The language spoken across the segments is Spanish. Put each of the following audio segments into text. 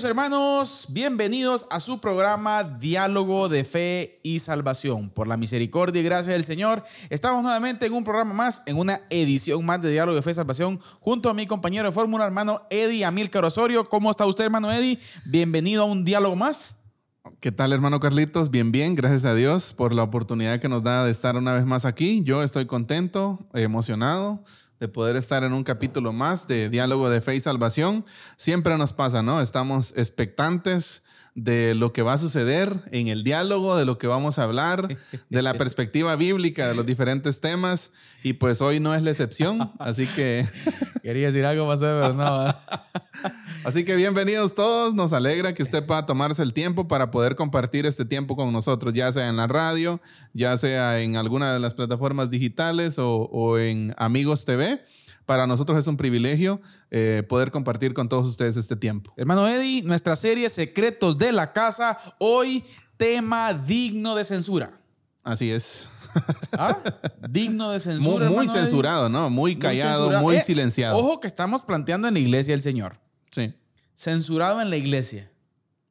Queridos hermanos, bienvenidos a su programa Diálogo de Fe y Salvación. Por la misericordia y gracia del Señor, estamos nuevamente en un programa más, en una edición más de Diálogo de Fe y Salvación, junto a mi compañero de fórmula, hermano Eddie Amílcar Osorio. ¿Cómo está usted, hermano Eddie? Bienvenido a un diálogo más. ¿Qué tal, hermano Carlitos? Bien, bien, gracias a Dios por la oportunidad que nos da de estar una vez más aquí. Yo estoy contento, emocionado de poder estar en un capítulo más de Diálogo de Fe y Salvación. Siempre nos pasa, ¿no? Estamos expectantes de lo que va a suceder en el diálogo, de lo que vamos a hablar, de la perspectiva bíblica de los diferentes temas. Y pues hoy no es la excepción, así que... Quería decir algo más, pero no. Así que bienvenidos todos, nos alegra que usted pueda tomarse el tiempo para poder compartir este tiempo con nosotros, ya sea en la radio, ya sea en alguna de las plataformas digitales o, o en Amigos TV para nosotros es un privilegio eh, poder compartir con todos ustedes este tiempo. Hermano Eddie, nuestra serie Secretos de la Casa, hoy tema digno de censura. Así es. ¿Ah? Digno de censura. Muy, muy censurado, ¿no? Muy callado, muy, Eh, silenciado. Ojo que estamos planteando en la iglesia del Señor. Sí. Censurado en la iglesia.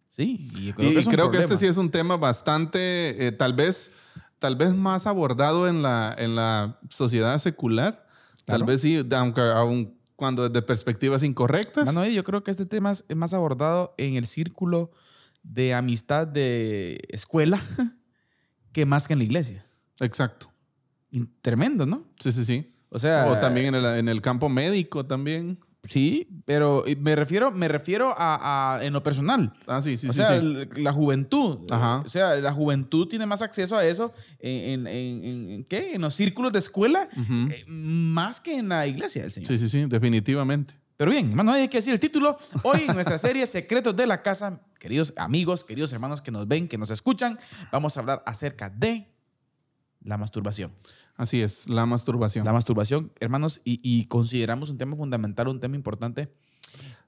Sí, y Y creo, que, es un creo que este sí es un tema bastante, eh, tal vez, tal vez más abordado en la, en la sociedad secular. Tal vez sí, aunque aun cuando desde perspectivas incorrectas. Eddie, yo creo que este tema es es más abordado en el círculo de amistad de escuela que más que en la iglesia. Exacto. Y Tremendo, ¿no? Sí, sí, sí. O sea, o también en el, en el campo médico también. Sí, pero me refiero, me refiero a, a- en lo personal. Ah, sí, sí, o sí. sea, sí. la juventud. Ajá. O sea, la juventud tiene más acceso a eso en, en- en- ¿qué? en los círculos de escuela eh, más que en la iglesia del Señor. Sí, sí, sí, definitivamente. Pero bien, hermano, hay que decir el título. Hoy en nuestra serie Secretos de la Casa, queridos amigos, queridos hermanos que nos ven, que nos escuchan, vamos a hablar acerca de la masturbación. Así es, la masturbación. La masturbación, hermanos, y, y consideramos un tema fundamental, un tema importante,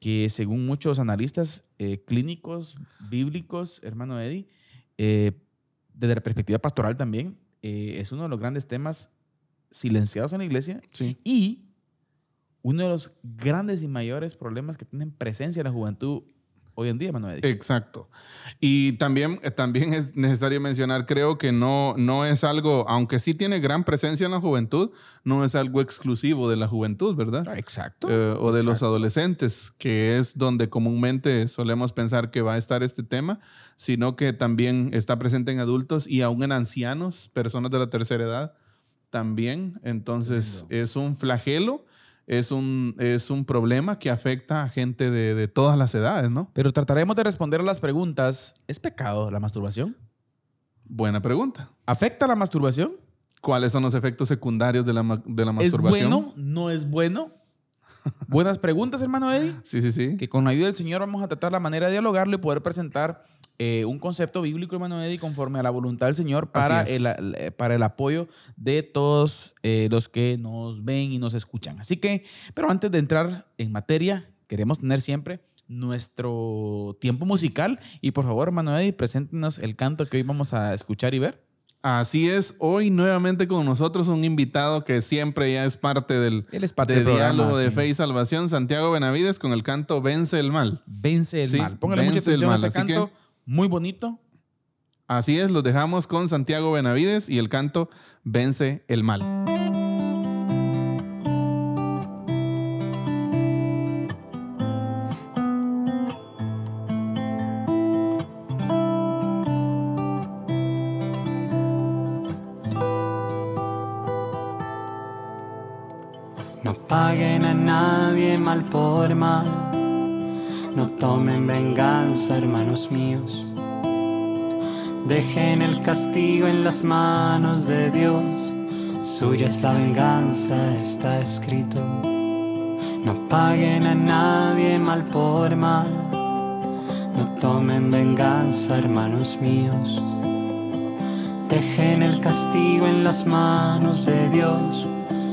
que según muchos analistas eh, clínicos, bíblicos, hermano Eddie, eh, desde la perspectiva pastoral también, eh, es uno de los grandes temas silenciados en la iglesia Sí. y uno de los grandes y mayores problemas que tienen presencia en la juventud hoy en día, Eddie. Exacto. Y también, eh, también es necesario mencionar, creo que no, no es algo, aunque sí tiene gran presencia en la juventud, no es algo exclusivo de la juventud, ¿verdad? Ah, Exacto. Eh, o de los adolescentes, que es donde comúnmente solemos pensar que va a estar este tema, sino que también está presente en adultos y aún en ancianos, personas de la tercera edad también. Entonces es un flagelo, es un, es un problema que afecta a gente de, de todas las edades, ¿no? Pero trataremos de responder a las preguntas. ¿Es pecado la masturbación? Buena pregunta. ¿Afecta la masturbación? ¿Cuáles son los efectos secundarios de la, de la ¿Es masturbación? bueno? ¿No es bueno? Buenas preguntas, hermano Eddie. Sí, sí, sí. Que con la ayuda del Señor vamos a tratar la manera de dialogarlo y poder presentar eh, un concepto bíblico, hermano Eddie, conforme a la voluntad del Señor para, el, el- para el apoyo de todos eh, los que nos ven y nos escuchan. Así que, pero antes de entrar en materia, queremos tener siempre nuestro tiempo musical. Y por favor, hermano Eddie, preséntenos el canto que hoy vamos a escuchar y ver. Así es, hoy nuevamente con nosotros un invitado que siempre ya es parte del, es parte de del programa, Diálogo de. Fe y Salvación, Santiago Benavides, con el canto Vence el Mal. Vence el Sí, mal. Póngale mucha atención a este canto. Muy bonito. Así es, los dejamos con Santiago Benavides y el canto Vence el Mal. No paguen a nadie mal por mal. No tomen venganza, hermanos míos. Dejen el castigo en las manos de Dios. Suya es la venganza, está escrito. No paguen a nadie mal por mal. No tomen venganza, hermanos míos. Dejen el castigo en las manos de Dios.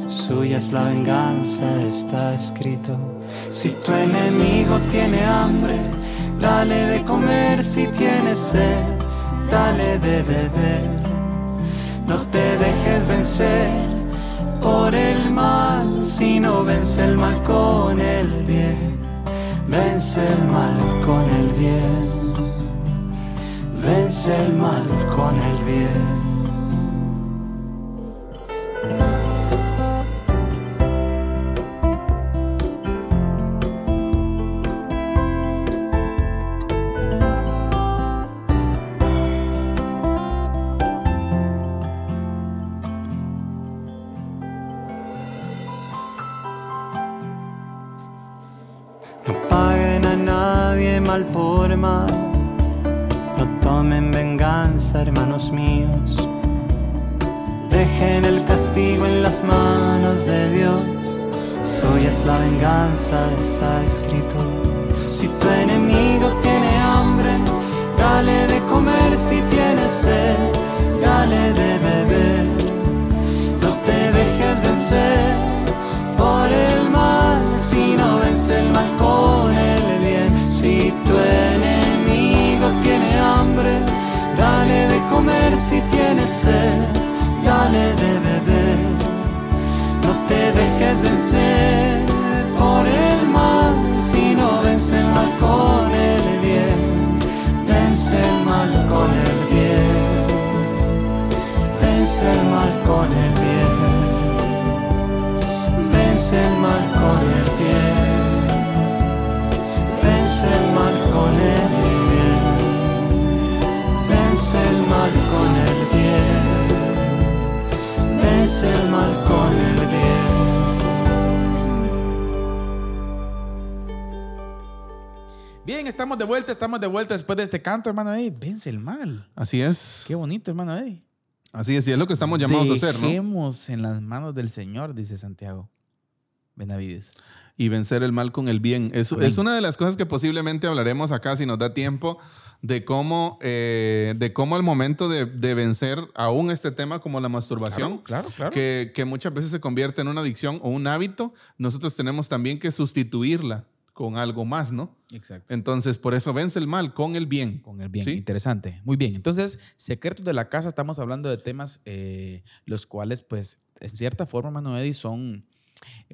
Suya es la venganza, está escrito. Si tu enemigo tiene hambre, dale de comer. Si tiene sed, dale de beber. No te dejes vencer por el mal, sino vence el mal con el bien. Vence el mal con el bien. Vence el mal con el bien. Mal por mal. No tomen venganza, hermanos míos. Dejen el castigo en las manos de Dios. Suya es la venganza, está escrito. Si tu enemigo tiene hambre, dale de comer. Si tiene sed, dale de beber. No te dejes vencer Si tiene sed, dale de beber. No te dejes vencer por el mal, sino vence el mal con el bien. Vence el mal con el bien. Vence el mal con el bien. Vence el mal con el bien. El mal con el bien. Bien, estamos de vuelta, estamos de vuelta después de este canto, hermano Eddie. Vence el mal. Así es. Qué bonito, hermano Eddie. Así es, y es lo que estamos llamados a hacer, ¿no? Dejemos en las manos del Señor, dice Santiago Benavides. y vencer el mal con el bien. Es una de las cosas que posiblemente hablaremos acá si nos da tiempo de cómo, eh, de cómo el momento de, de vencer aún este tema como la masturbación, Claro, claro, claro. Que, que muchas veces se convierte en una adicción o un hábito, nosotros tenemos también que sustituirla con algo más, ¿no? Exacto. Entonces, por eso vence el mal con el bien. Con el bien. ¿Sí? Interesante. Muy bien. Entonces, secretos de la casa, estamos hablando de temas eh, los cuales, pues, en cierta forma, Eddie, son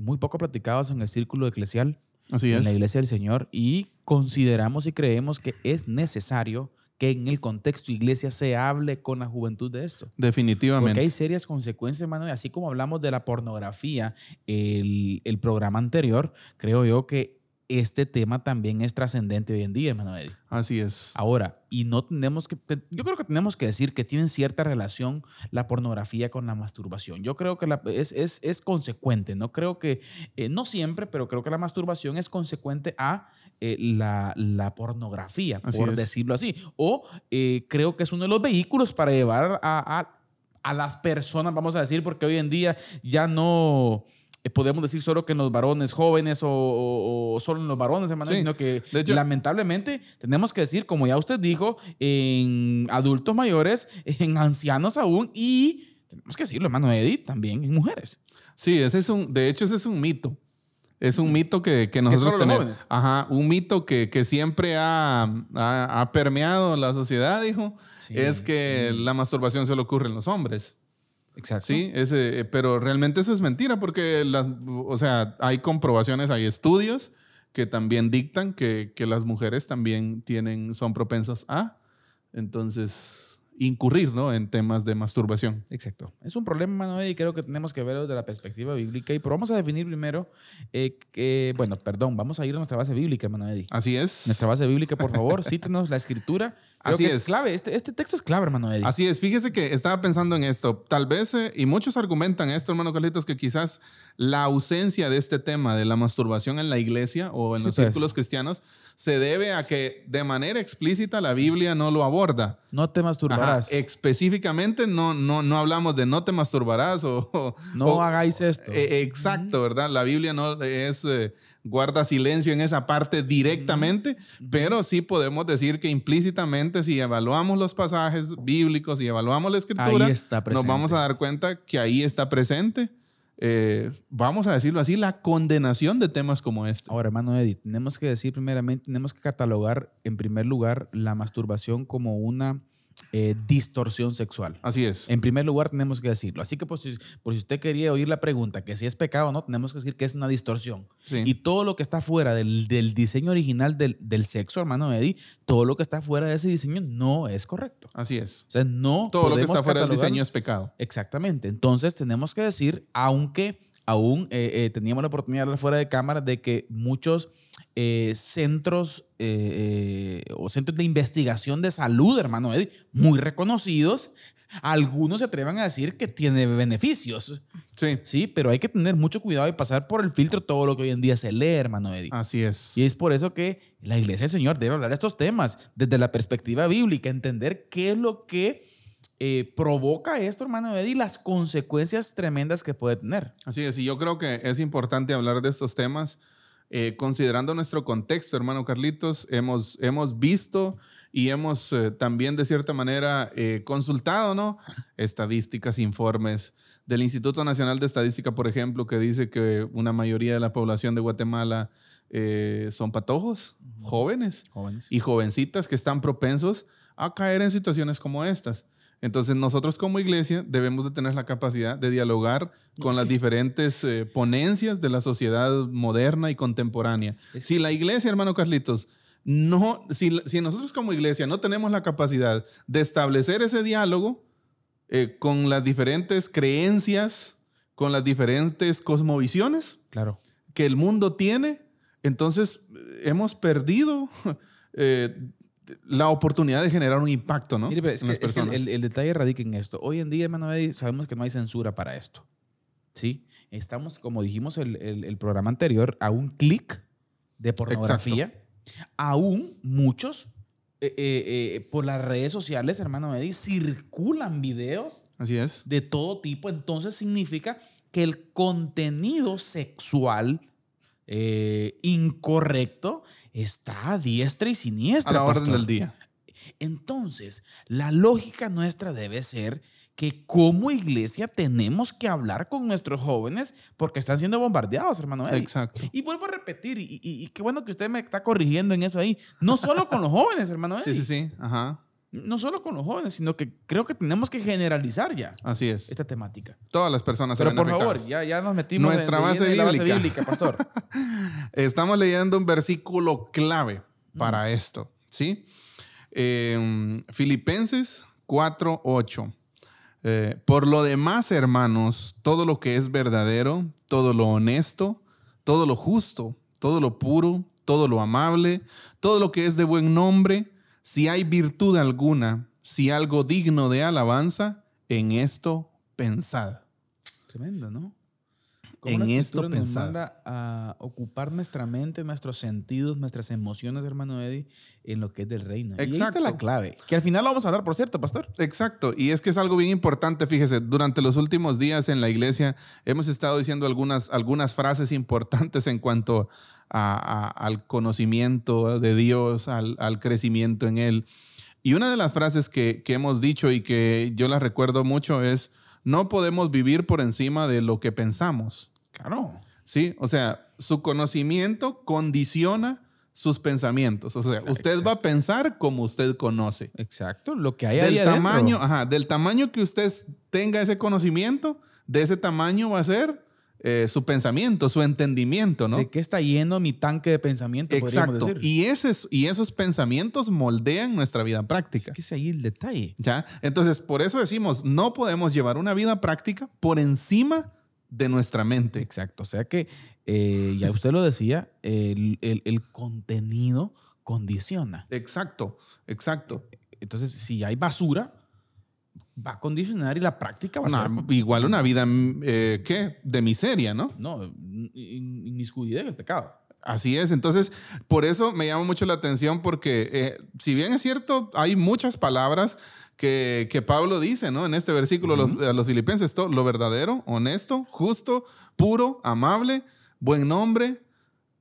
muy poco platicados en el círculo eclesial, Así en es. la iglesia del Señor, y consideramos y creemos que es necesario que en el contexto iglesia se hable con la juventud de esto. Definitivamente. Porque hay serias consecuencias, hermano. y Así como hablamos de la pornografía, el, el programa anterior, creo yo que este tema también es trascendente hoy en día, hermano Eddie. Así es. Ahora, y no tenemos que, yo creo que tenemos que decir que tienen cierta relación la pornografía con la masturbación. Yo creo que la- es, es, es consecuente, no creo que, eh, no siempre, pero creo que la masturbación es consecuente a eh, la, la pornografía, Así por es. decirlo así. O eh, creo que es uno de los vehículos para llevar a, a- a las personas, vamos a decir, porque hoy en día ya no... eh, Podemos decir solo que en los varones jóvenes o, o- o solo en los varones, hermano, Sí. sino que De hecho- lamentablemente tenemos que decir, como ya usted dijo, en adultos mayores, en ancianos aún y tenemos que decirlo, hermano Edith, también en mujeres. Sí, ese es un, de hecho, ese es un mito. Es un mito que, que nosotros tenemos. Ajá, un mito que, que siempre ha, ha- ha permeado la sociedad, dijo, Sí, es que la masturbación solo ocurre en los hombres. Exacto. Sí, ese, eh, pero realmente eso es mentira porque las, o sea, hay comprobaciones, hay estudios que también dictan que, que las mujeres también tienen, son propensas a, entonces, incurrir, ¿no? En temas de masturbación. Exacto. Es un problema, Edith, y creo que tenemos que verlo desde la perspectiva bíblica. Y pero vamos a definir primero, eh, que, bueno, perdón, vamos a ir a nuestra base bíblica, Edith. Así es. Nuestra base bíblica, por favor, cítenos la escritura. Creo Así que es. es. clave. Este, este texto es clave, hermano. Así es, fíjese que estaba pensando en esto. Tal vez, eh, y muchos argumentan esto, hermano Carlitos, que quizás la ausencia de este tema de la masturbación en la iglesia o en Sí, los pues. círculos cristianos se debe a que de manera explícita la Biblia no lo aborda. No te Ajá, masturbarás. Específicamente no, no, no hablamos de no te masturbarás o... o- no o- hagáis esto. eh, exacto, ¿verdad? La Biblia no es eh, guarda silencio en esa parte directamente, pero sí podemos decir que implícitamente si evaluamos los pasajes bíblicos y evaluamos la escritura, nos vamos a dar cuenta que ahí está presente, eh, vamos a decirlo así, la condenación de temas como este. Ahora, hermano Eddie, tenemos que decir primeramente, tenemos que catalogar en primer lugar la masturbación como una eh, distorsión sexual. Así es. En primer lugar, tenemos que decirlo. Así que, por si, por si usted quería oír la pregunta, que si es pecado o no, tenemos que decir que es una distorsión. Sí. Y todo lo que está fuera del, del diseño original del, del sexo, hermano Eddie, todo lo que está fuera de ese diseño no es correcto. Así es. O sea, no Todo lo que está fuera del diseño es pecado. Exactamente. Entonces tenemos que decir, aunque aún eh, eh, teníamos la oportunidad de hablar fuera de cámara, de que muchos eh, centros eh, eh, o centros de investigación de salud, hermano Eddie, muy reconocidos, algunos se atrevan a decir que tiene beneficios. Sí. Sí, pero hay que tener mucho cuidado y pasar por el filtro todo lo que hoy en día se lee, hermano Eddie. Así es. Y es por eso que la iglesia del Señor debe hablar de estos temas desde la perspectiva bíblica, entender qué es lo que eh, provoca esto, hermano Eddie, y las consecuencias tremendas que puede tener. Así es, y yo creo que es importante hablar de estos temas, eh, considerando nuestro contexto, hermano Carlitos, hemos, hemos visto y hemos eh, también de cierta manera eh, consultado, ¿no? Estadísticas, informes del Instituto Nacional de Estadística, por ejemplo, que dice que una mayoría de la población de Guatemala eh, son patojos, jóvenes Jóvenes. y jovencitas que están propensos a caer en situaciones como estas. Entonces nosotros como iglesia debemos de tener la capacidad de dialogar con las diferentes eh, ponencias de la sociedad moderna y contemporánea. Si la iglesia, hermano Carlitos, no, si, si nosotros como iglesia no tenemos la capacidad de establecer ese diálogo eh, con las diferentes creencias, con las diferentes cosmovisiones, Claro. que el mundo tiene, entonces eh, hemos perdido eh, la oportunidad de generar un impacto ¿no? Mire, pero es en que, las es que personas. el, el detalle radica en esto. Hoy en día, hermano Eddie, sabemos que no hay censura para esto. ¿Sí? Estamos, como dijimos el, el- programa anterior, a un clic de pornografía. Aún muchos, eh, eh, eh, por las redes sociales, hermano Eddie, circulan videos Así es. de todo tipo, entonces significa que el contenido sexual incorrecto está a diestra y A siniestra. la orden del día. Entonces, la lógica nuestra debe ser que como iglesia tenemos que hablar con nuestros jóvenes porque están siendo bombardeados, hermano. Exacto. Y vuelvo a repetir, y, y- y qué bueno que usted me está corrigiendo en eso ahí. No solo con los jóvenes, hermano. Sí, Eddie. sí, sí. Ajá. No solo con los jóvenes, sino que creo que tenemos que generalizar ya Así es. esta temática. Todas las personas se Pero ven por favor, ya, ya nos metimos en- Nuestra de base en la base bíblica. bíblica, pastor. Estamos leyendo un versículo clave para esto, ¿sí? Eh, Filipenses 4, 8. Eh, por lo demás, hermanos, todo lo que es verdadero, todo lo honesto, todo lo justo, todo lo puro, todo lo amable, todo lo que es de buen nombre, si hay virtud alguna, si algo digno de alabanza, en esto pensad. Tremendo, ¿no? En la esto Escritura nos manda a ocupar nuestra mente, nuestros sentidos, nuestras emociones, hermano Eddie, en lo que es del reino. Y ahí está Exacto. la clave. Que al final lo vamos a hablar, por cierto, pastor. Exacto, y es que es algo bien importante, fíjese, durante los últimos días en la iglesia hemos estado diciendo algunas, algunas frases importantes en cuanto a- a- al conocimiento de Dios, al, al crecimiento en Él. Y una de las frases que, que hemos dicho y que yo las recuerdo mucho es, no podemos vivir por encima de lo que pensamos. Claro. Sí, o sea, su conocimiento condiciona sus pensamientos. O sea, usted va a pensar como usted conoce Exacto. Lo que hay ahí del adentro. tamaño, ajá, del tamaño que usted tenga ese conocimiento, de ese tamaño va a ser eh, su pensamiento, su entendimiento, ¿no? ¿De qué está lleno mi tanque de pensamiento? Exacto. decir? Y, ese, y esos pensamientos moldean nuestra vida práctica. Es que es ahí el detalle. ¿Ya? Entonces, por eso decimos, no podemos llevar una vida práctica por encima de nuestra mente. Exacto. O sea que, eh, ya usted lo decía, el, el- el contenido condiciona. Exacto, exacto. Entonces, si hay basura, va a condicionar y la práctica va a Una- ser. igual una vida, eh, ¿qué? De miseria, ¿no? No, in- in- inmiscuida en el pecado. Así es, entonces por eso me llama mucho la atención porque eh, si bien es cierto, hay muchas palabras que, que Pablo dice ¿no? en este versículo los- a los filipenses, todo, lo verdadero, honesto, justo, puro, amable, buen nombre,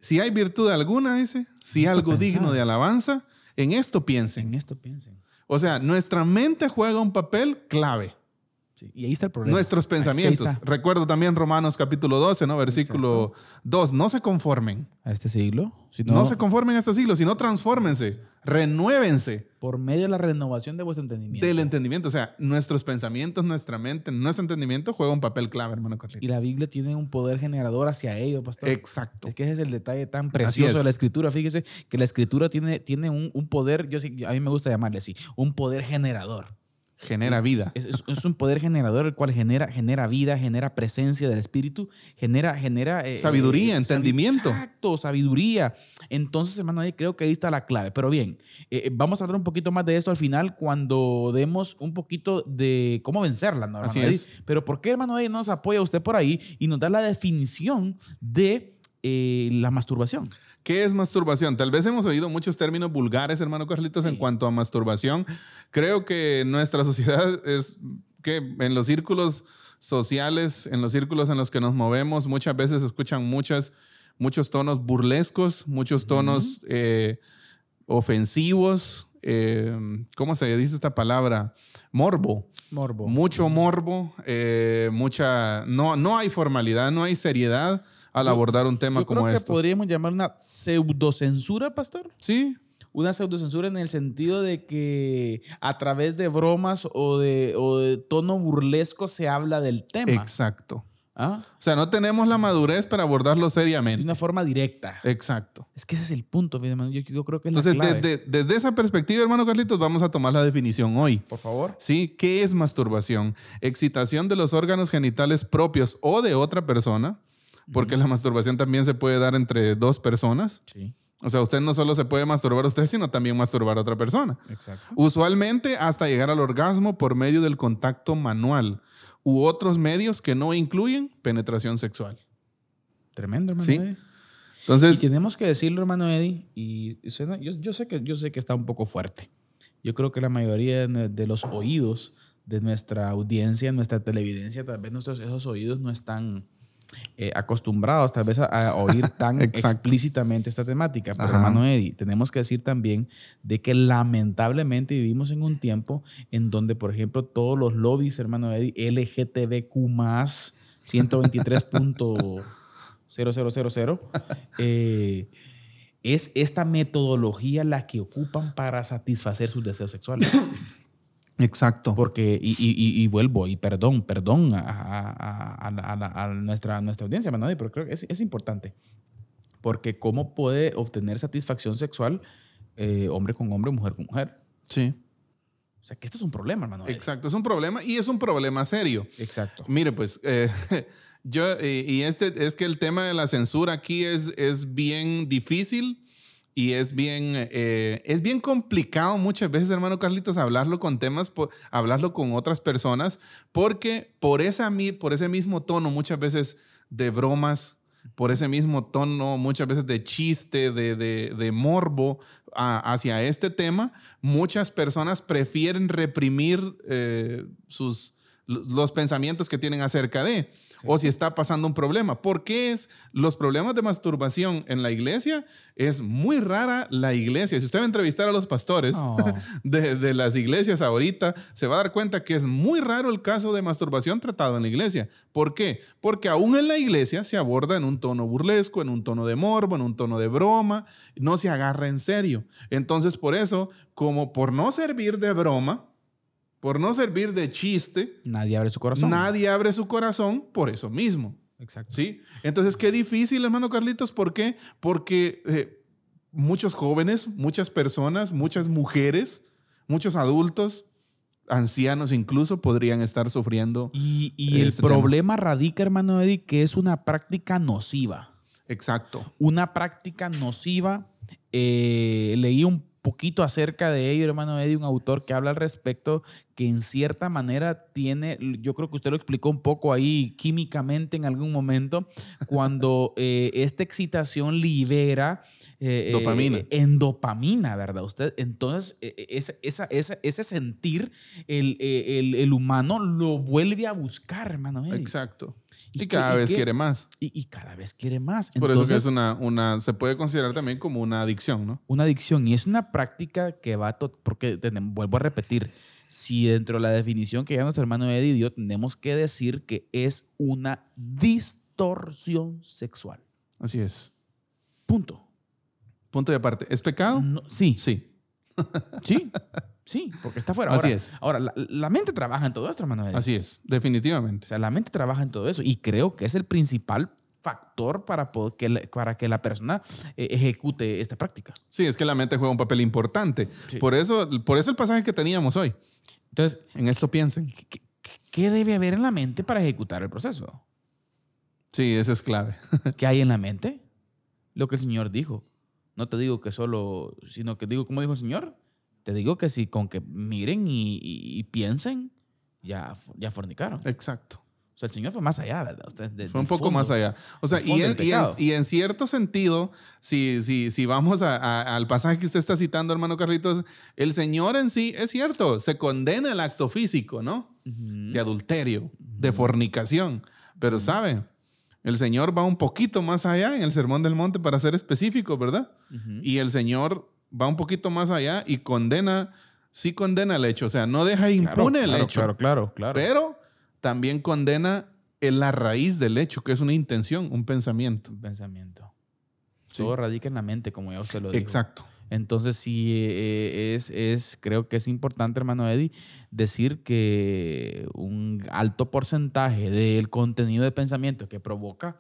si hay virtud alguna, dice, si algo digno de alabanza, en esto piensen. En esto piensen. O sea, nuestra mente juega un papel clave. Sí, Y ahí está el problema. Nuestros pensamientos. Recuerdo también Romanos capítulo 12, ¿no? Versículo 2. No se conformen. A este siglo. Si No, se conformen a este siglo, sino transfórmense. Renuévense por medio de la renovación de vuestro entendimiento. del entendimiento. O sea, nuestros pensamientos, nuestra mente, nuestro entendimiento juega un papel clave, hermano Carlitos. y la Biblia tiene un poder generador hacia ello, pastor. Exacto. Es que ese es el detalle tan precioso de la escritura. Fíjese que la escritura tiene, tiene un, un poder, yo sí- a mí me gusta llamarle así, un poder generador. Genera vida. Es, es- es un poder generador el cual genera, genera vida, genera presencia del Espíritu, genera... genera eh, Sabiduría, eh, entendimiento. Exacto, sabiduría. Entonces, hermano, ahí creo que ahí está la clave. Pero bien, eh, vamos a hablar un poquito más de esto al final cuando demos un poquito de cómo vencerla, ¿no, Así es. Pero ¿por qué, hermano, ahí nos apoya usted por ahí y nos da la definición de la masturbación? ¿Qué es masturbación? Tal vez hemos oído muchos términos vulgares, hermano Carlitos, en cuanto a masturbación. Creo que nuestra sociedad es que en los círculos sociales, en los círculos en los que nos movemos, muchas veces se escuchan muchas, muchos tonos burlescos, muchos tonos eh, ofensivos. eh, ¿Cómo se dice esta palabra? Morbo. Morbo. Mucho morbo, eh, mucha. No, no hay formalidad, no hay seriedad al Yo- abordar un tema Yo creo como que este. podríamos llamar una pseudocensura, pastor. Sí, Una pseudocensura en el sentido de que a través de bromas o de, o de tono burlesco se habla del tema. exacto. ¿Ah? O sea, no tenemos la madurez para abordarlo De seriamente. una forma directa. Exacto. Es que ese es el punto, hermano. Yo, yo creo que es Entonces, la clave. desde, desde esa perspectiva, hermano Carlitos, vamos a tomar la definición hoy. Por favor. ¿Sí? ¿Qué es masturbación? Excitación de los órganos genitales propios o de otra persona, porque la masturbación también se puede dar entre dos personas. Sí, O sea, usted no solo se puede masturbar a usted, sino también masturbar a otra persona. exacto. Usualmente hasta llegar al orgasmo por medio del contacto manual u otros medios que no incluyen penetración sexual. Tremendo, hermano. Sí. Eddie. Y Entonces, tenemos que decirlo, hermano Eddie, y suena- yo, yo sé que, yo sé que está un poco fuerte. Yo creo que la mayoría de, de los oídos de nuestra audiencia, nuestra televidencia, tal vez nuestros esos oídos no están eh, acostumbrados tal vez a, a oír tan explícitamente esta temática. Pero Ajá. hermano Eddie, tenemos que decir también de que lamentablemente vivimos en un tiempo en donde, por ejemplo, todos los lobbies, hermano Eddie, LGTBQ+, 123.0000, eh, es esta metodología la que ocupan para satisfacer sus deseos sexuales. exacto. Porque, y, y- y- vuelvo, y perdón, perdón a, a- a- a nuestra, nuestra audiencia, Manuel, pero creo que es, es importante. Porque cómo puede obtener satisfacción sexual eh, hombre con hombre, mujer con mujer. Sí, O sea, que esto es un problema, hermano. exacto. Es un problema y es un problema serio. Exacto. Mire, pues, eh, yo, eh, y este es que el tema de la censura aquí es, es bien difícil y es bien, eh, es bien complicado muchas veces, hermano Carlitos, hablarlo con temas, por- hablarlo con otras personas, porque por, esa, por ese mismo tono, muchas veces de bromas, por ese mismo tono, muchas veces de chiste, de, de- de morbo hacia este tema, muchas personas prefieren reprimir eh, sus, los pensamientos que tienen acerca de, o si está pasando un problema. ¿Por qué es los problemas de masturbación en la iglesia? Es muy rara la iglesia. Si usted va a entrevistar a los pastores No. de, de las iglesias ahorita, se va a dar cuenta que es muy raro el caso de masturbación tratado en la iglesia. ¿Por qué? Porque aún en la iglesia se aborda en un tono burlesco, en un tono de morbo, en un tono de broma, no se agarra en serio. Entonces, por eso, como por no servir de broma, por no servir de chiste, Nadie abre su corazón. nadie abre su corazón por eso mismo. Exacto. ¿Sí? Entonces, qué difícil, hermano Carlitos. ¿Por qué? Porque eh, muchos jóvenes, muchas personas, muchas mujeres, muchos adultos, ancianos incluso, podrían estar sufriendo. Y, y el Este tema. problema radica, hermano Eddie, que es una práctica nociva. Exacto. una práctica nociva. Eh, leí un poquito acerca de ello, hermano Eddie, un autor que habla al respecto, que en cierta manera tiene, yo creo que usted lo explicó un poco ahí químicamente en algún momento, cuando eh, esta excitación libera eh, eh, Dopamina. en dopamina, ¿verdad? Usted, entonces, eh, eh, esa- esa- esa- ese sentir, el, eh, el- el humano lo vuelve a buscar, hermano Eddie. Exacto. Y cada vez quiere más. Y, y cada vez quiere más. Por eso que es una, una, se puede considerar también como una adicción, ¿no? una adicción y es una práctica que va, porque vuelvo a repetir, si dentro de la definición que ya nuestro hermano Eddie dio, tenemos que decir que es una distorsión sexual. Así es. Punto. Punto de aparte. ¿Es pecado? No- sí, Sí. sí, sí, porque está fuera. Así es. ahora la, la mente trabaja en todo esto, hermano. Así es, definitivamente. O sea, la mente trabaja en todo eso y creo que es el principal factor para, poder que, la, para que la persona eh, ejecute esta práctica. Sí, es que la mente juega un papel importante. Sí. Por, eso, por eso el pasaje que teníamos hoy. Entonces, En esto piensen. ¿qué, qué debe haber en la mente para ejecutar el proceso? Sí, eso es clave. ¿Qué hay en la mente? Lo que el Señor dijo. No te digo que solo, sino que digo, como dijo el Señor, te digo que si con que miren y, y- y piensen, ya, ya fornicaron. Exacto. O sea, el Señor fue más allá, ¿verdad? Usted, de- Fue un poco fondo. más allá. O sea, y en, y en- y en cierto sentido, si, si, si vamos a- a- al pasaje que usted está citando, hermano Carlitos, el Señor en sí, es cierto, se condena el acto físico, ¿no? De adulterio, de fornicación. Pero sabe, el Señor va un poquito más allá en el Sermón del Monte para ser específico, ¿verdad? Y el Señor va un poquito más allá y condena, sí condena el hecho, o sea, no deja Claro, impune el claro, hecho. Claro, claro, claro. Pero también condena en la raíz del hecho, que es una intención, un pensamiento. Un pensamiento. Sí. Todo radica en la mente, como ya usted lo dijo. Exacto. Entonces, sí, eh, es, es, creo que es importante, hermano Eddie, decir que un alto porcentaje del contenido de pensamiento que provoca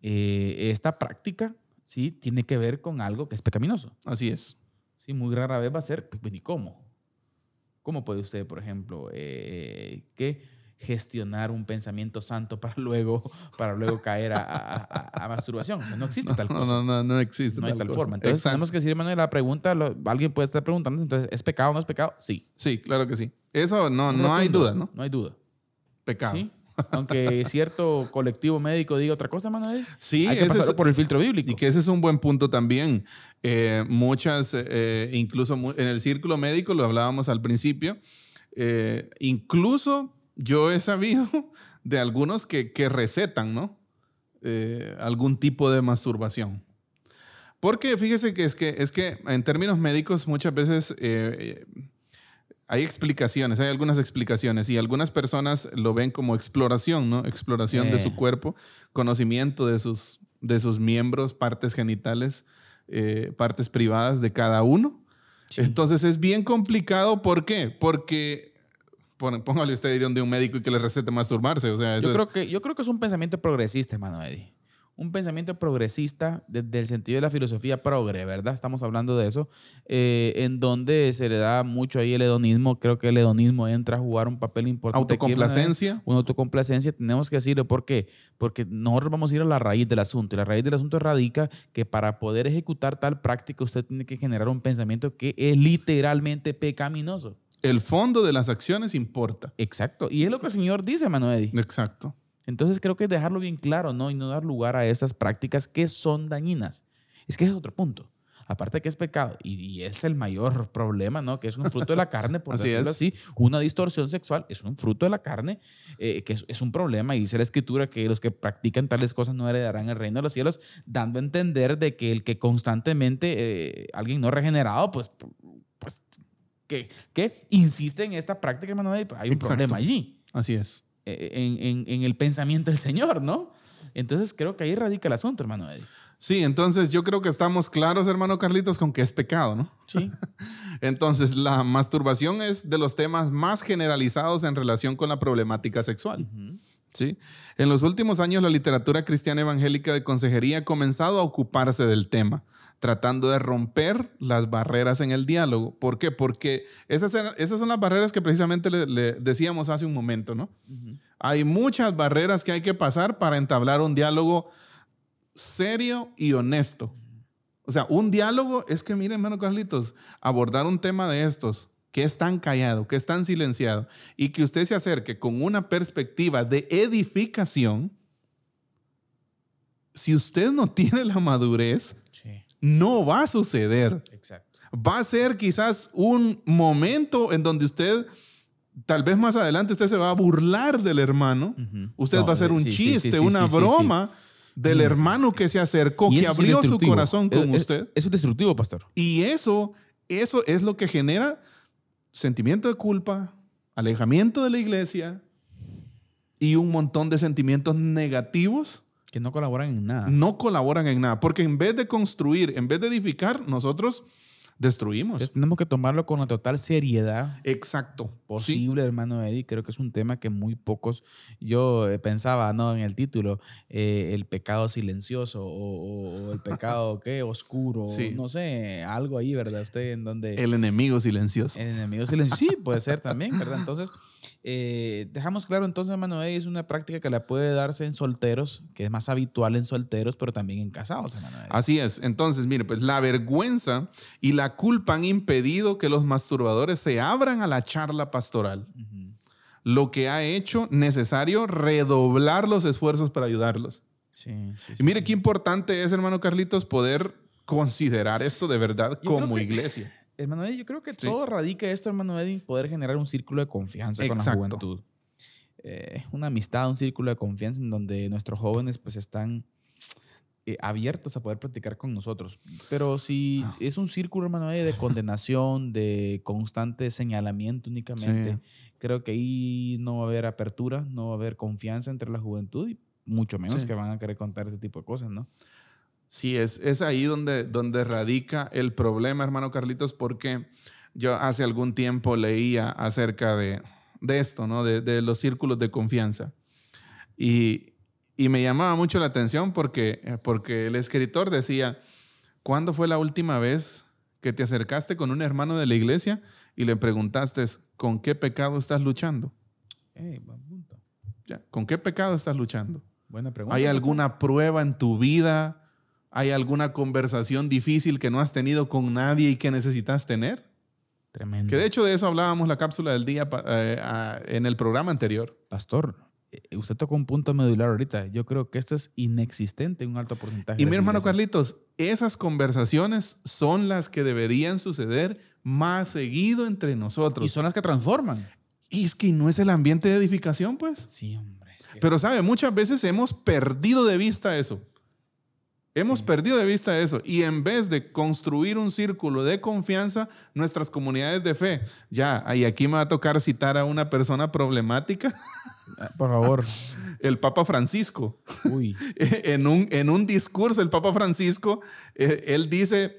eh, esta práctica, sí, tiene que ver con algo que es pecaminoso. Así es. Sí, muy rara vez va a ser, pues, ¿y cómo? ¿Cómo puede usted, por ejemplo, eh, que gestionar un pensamiento santo para luego, para luego caer a, a- a- a masturbación? No existe tal No, cosa. no, no, no existe. No hay tal forma. Entonces Exacto. tenemos que decir, Manuel, la pregunta, lo- alguien puede estar preguntando, entonces, ¿es pecado o no es pecado? Sí. Sí, claro que sí. Eso no, no hay Rotundo, duda, ¿no? No hay duda. Pecado. Sí. Aunque cierto colectivo médico diga otra cosa, Manuel, Sí, hay que pasarlo es- por el filtro bíblico. Y que ese es un buen punto también. Eh, muchas, eh, incluso en el círculo médico, lo hablábamos al principio, eh, incluso yo he sabido de algunos que, que recetan, ¿no? Eh, algún tipo de masturbación. Porque fíjese que es que, es que en términos médicos muchas veces eh, eh, hay explicaciones, hay algunas explicaciones y algunas personas lo ven como exploración, ¿no? Exploración de Eh. su cuerpo, conocimiento de sus, de sus miembros, partes genitales, eh, partes privadas de cada uno. Entonces es bien complicado. ¿Por qué? Porque, póngale usted ir donde un médico y que le recete masturbarse. O sea, eso Yo es- creo, que, yo creo que es un pensamiento progresista, hermano Eddie. Un pensamiento progresista desde el sentido de la filosofía progre, ¿verdad? Estamos hablando de eso, eh, en donde se le da mucho ahí el hedonismo. Creo que el hedonismo entra a jugar un papel importante. autocomplacencia. una autocomplacencia, tenemos que decirlo. ¿Por qué? Porque nosotros vamos a ir a la raíz del asunto. Y la raíz del asunto radica que para poder ejecutar tal práctica, usted tiene que generar un pensamiento que es literalmente pecaminoso. El fondo de las acciones importa. Exacto. Y es lo que el Señor dice, Manuel. Exacto. Entonces creo que es dejarlo bien claro, ¿no? Y no dar lugar a esas prácticas que son dañinas. Es que ese es otro punto. Aparte que es pecado, y, y es el mayor problema, ¿no? Que es un fruto de la carne, por Así decirlo es. así. Una distorsión sexual es un fruto de la carne, eh, que es, es un problema. Y dice la escritura que los que practican tales cosas no heredarán el reino de los cielos, dando a entender de que el que constantemente, eh, alguien no regenerado, pues, pues que, que insiste en esta práctica, hermano, hay un Exacto. problema allí Así es. En, en- en el pensamiento del Señor, ¿no? Entonces creo que ahí radica el asunto, hermano Eddie. Sí, entonces yo creo que estamos claros, hermano Carlitos, con que es pecado, ¿no? Sí. Entonces, la masturbación es de los temas más generalizados en relación con la problemática sexual. ¿sí? En los últimos años, la literatura cristiana evangélica de consejería ha comenzado a ocuparse del tema, tratando de romper las barreras en el diálogo. ¿Por qué? Porque esas, esas son las barreras que precisamente le, le decíamos hace un momento, ¿no? Hay muchas barreras que hay que pasar para entablar un diálogo serio y honesto. O sea, un diálogo es que, miren, hermano Carlitos, abordar un tema de estos que es tan callado, que es tan silenciado, y que usted se acerque con una perspectiva de edificación, si usted no tiene la madurez, Sí, no va a suceder. exacto. Va a ser quizás un momento en donde usted tal vez más adelante usted se va a burlar del hermano. Usted No, va a hacer un sí, chiste, sí, sí, una broma del hermano que se acercó, que abrió su corazón con es- usted. Eso es destructivo, pastor. Y eso, eso es lo que genera sentimiento de culpa, alejamiento de la iglesia y un montón de sentimientos negativos Que no colaboran en nada. no colaboran en nada. Porque en vez de construir, en vez de edificar, nosotros destruimos. Entonces tenemos que tomarlo con la total seriedad Exacto. Sí. posible, hermano Eddie. Creo que es un tema que muy pocos, yo eh, pensaba, ¿no? En el título, eh, el pecado silencioso o el pecado, ¿qué? Oscuro, Sí. no sé, algo ahí, ¿verdad? Usted en donde... El enemigo silencioso. El enemigo silencioso. Sí, puede ser también, ¿verdad? Entonces, eh, dejamos claro entonces, hermano Eddie, es una práctica que la puede darse en solteros, que es más habitual en solteros, pero también en casados, hermano Eddie. Así es. Entonces, mire, pues la vergüenza y la culpa han impedido que los masturbadores se abran a la charla pastoral. Lo que ha hecho necesario redoblar los esfuerzos para ayudarlos. Sí, sí, Y sí. mire qué importante es, hermano Carlitos, poder considerar esto de verdad Yo como iglesia. Hermano Eddie, yo creo que Sí. todo radica esto, hermano Eddie, en poder generar un círculo de confianza con la Exacto. juventud. Eh, una amistad, un círculo de confianza en donde nuestros jóvenes pues están eh, abiertos a poder practicar con nosotros. Pero si Ah. es un círculo, hermano Eddie, de condenación, de constante señalamiento únicamente, Sí. creo que ahí no va a haber apertura, no va a haber confianza entre la juventud y mucho menos Sí. que van a querer contar ese tipo de cosas, ¿no? Sí, es, es ahí donde, donde radica el problema, hermano Carlitos, porque yo hace algún tiempo leía acerca de, de esto, ¿no? De, de los círculos de confianza. Y, y me llamaba mucho la atención porque, porque el escritor decía, ¿cuándo fue la última vez que te acercaste con un hermano de la iglesia y le preguntaste, ¿con qué pecado estás luchando? Ey, buen punto. Ya, ¿Con qué pecado estás luchando? Buena pregunta. ¿Hay alguna prueba en tu vida? ¿Hay alguna conversación difícil que no has tenido con nadie y que necesitas tener? Tremendo. Que de hecho de eso hablábamos la cápsula del día eh, en el programa anterior. Pastor, eh, usted tocó un punto medular ahorita. Yo creo que esto es inexistente en un alto porcentaje. Y mi hermano. Carlitos, esas conversaciones son las que deberían suceder más seguido entre nosotros. Y son las que transforman. Y es que no es el ambiente de edificación, pues. Sí, hombre. es que- Pero sabe, muchas veces hemos perdido de vista eso. Hemos perdido de vista eso. Y en vez de construir un círculo de confianza, nuestras comunidades de fe, ya, y aquí me va a tocar citar a una persona problemática, Ah, Por favor. el Papa Francisco. Uy. En un, en un discurso, el Papa Francisco, eh, él dice,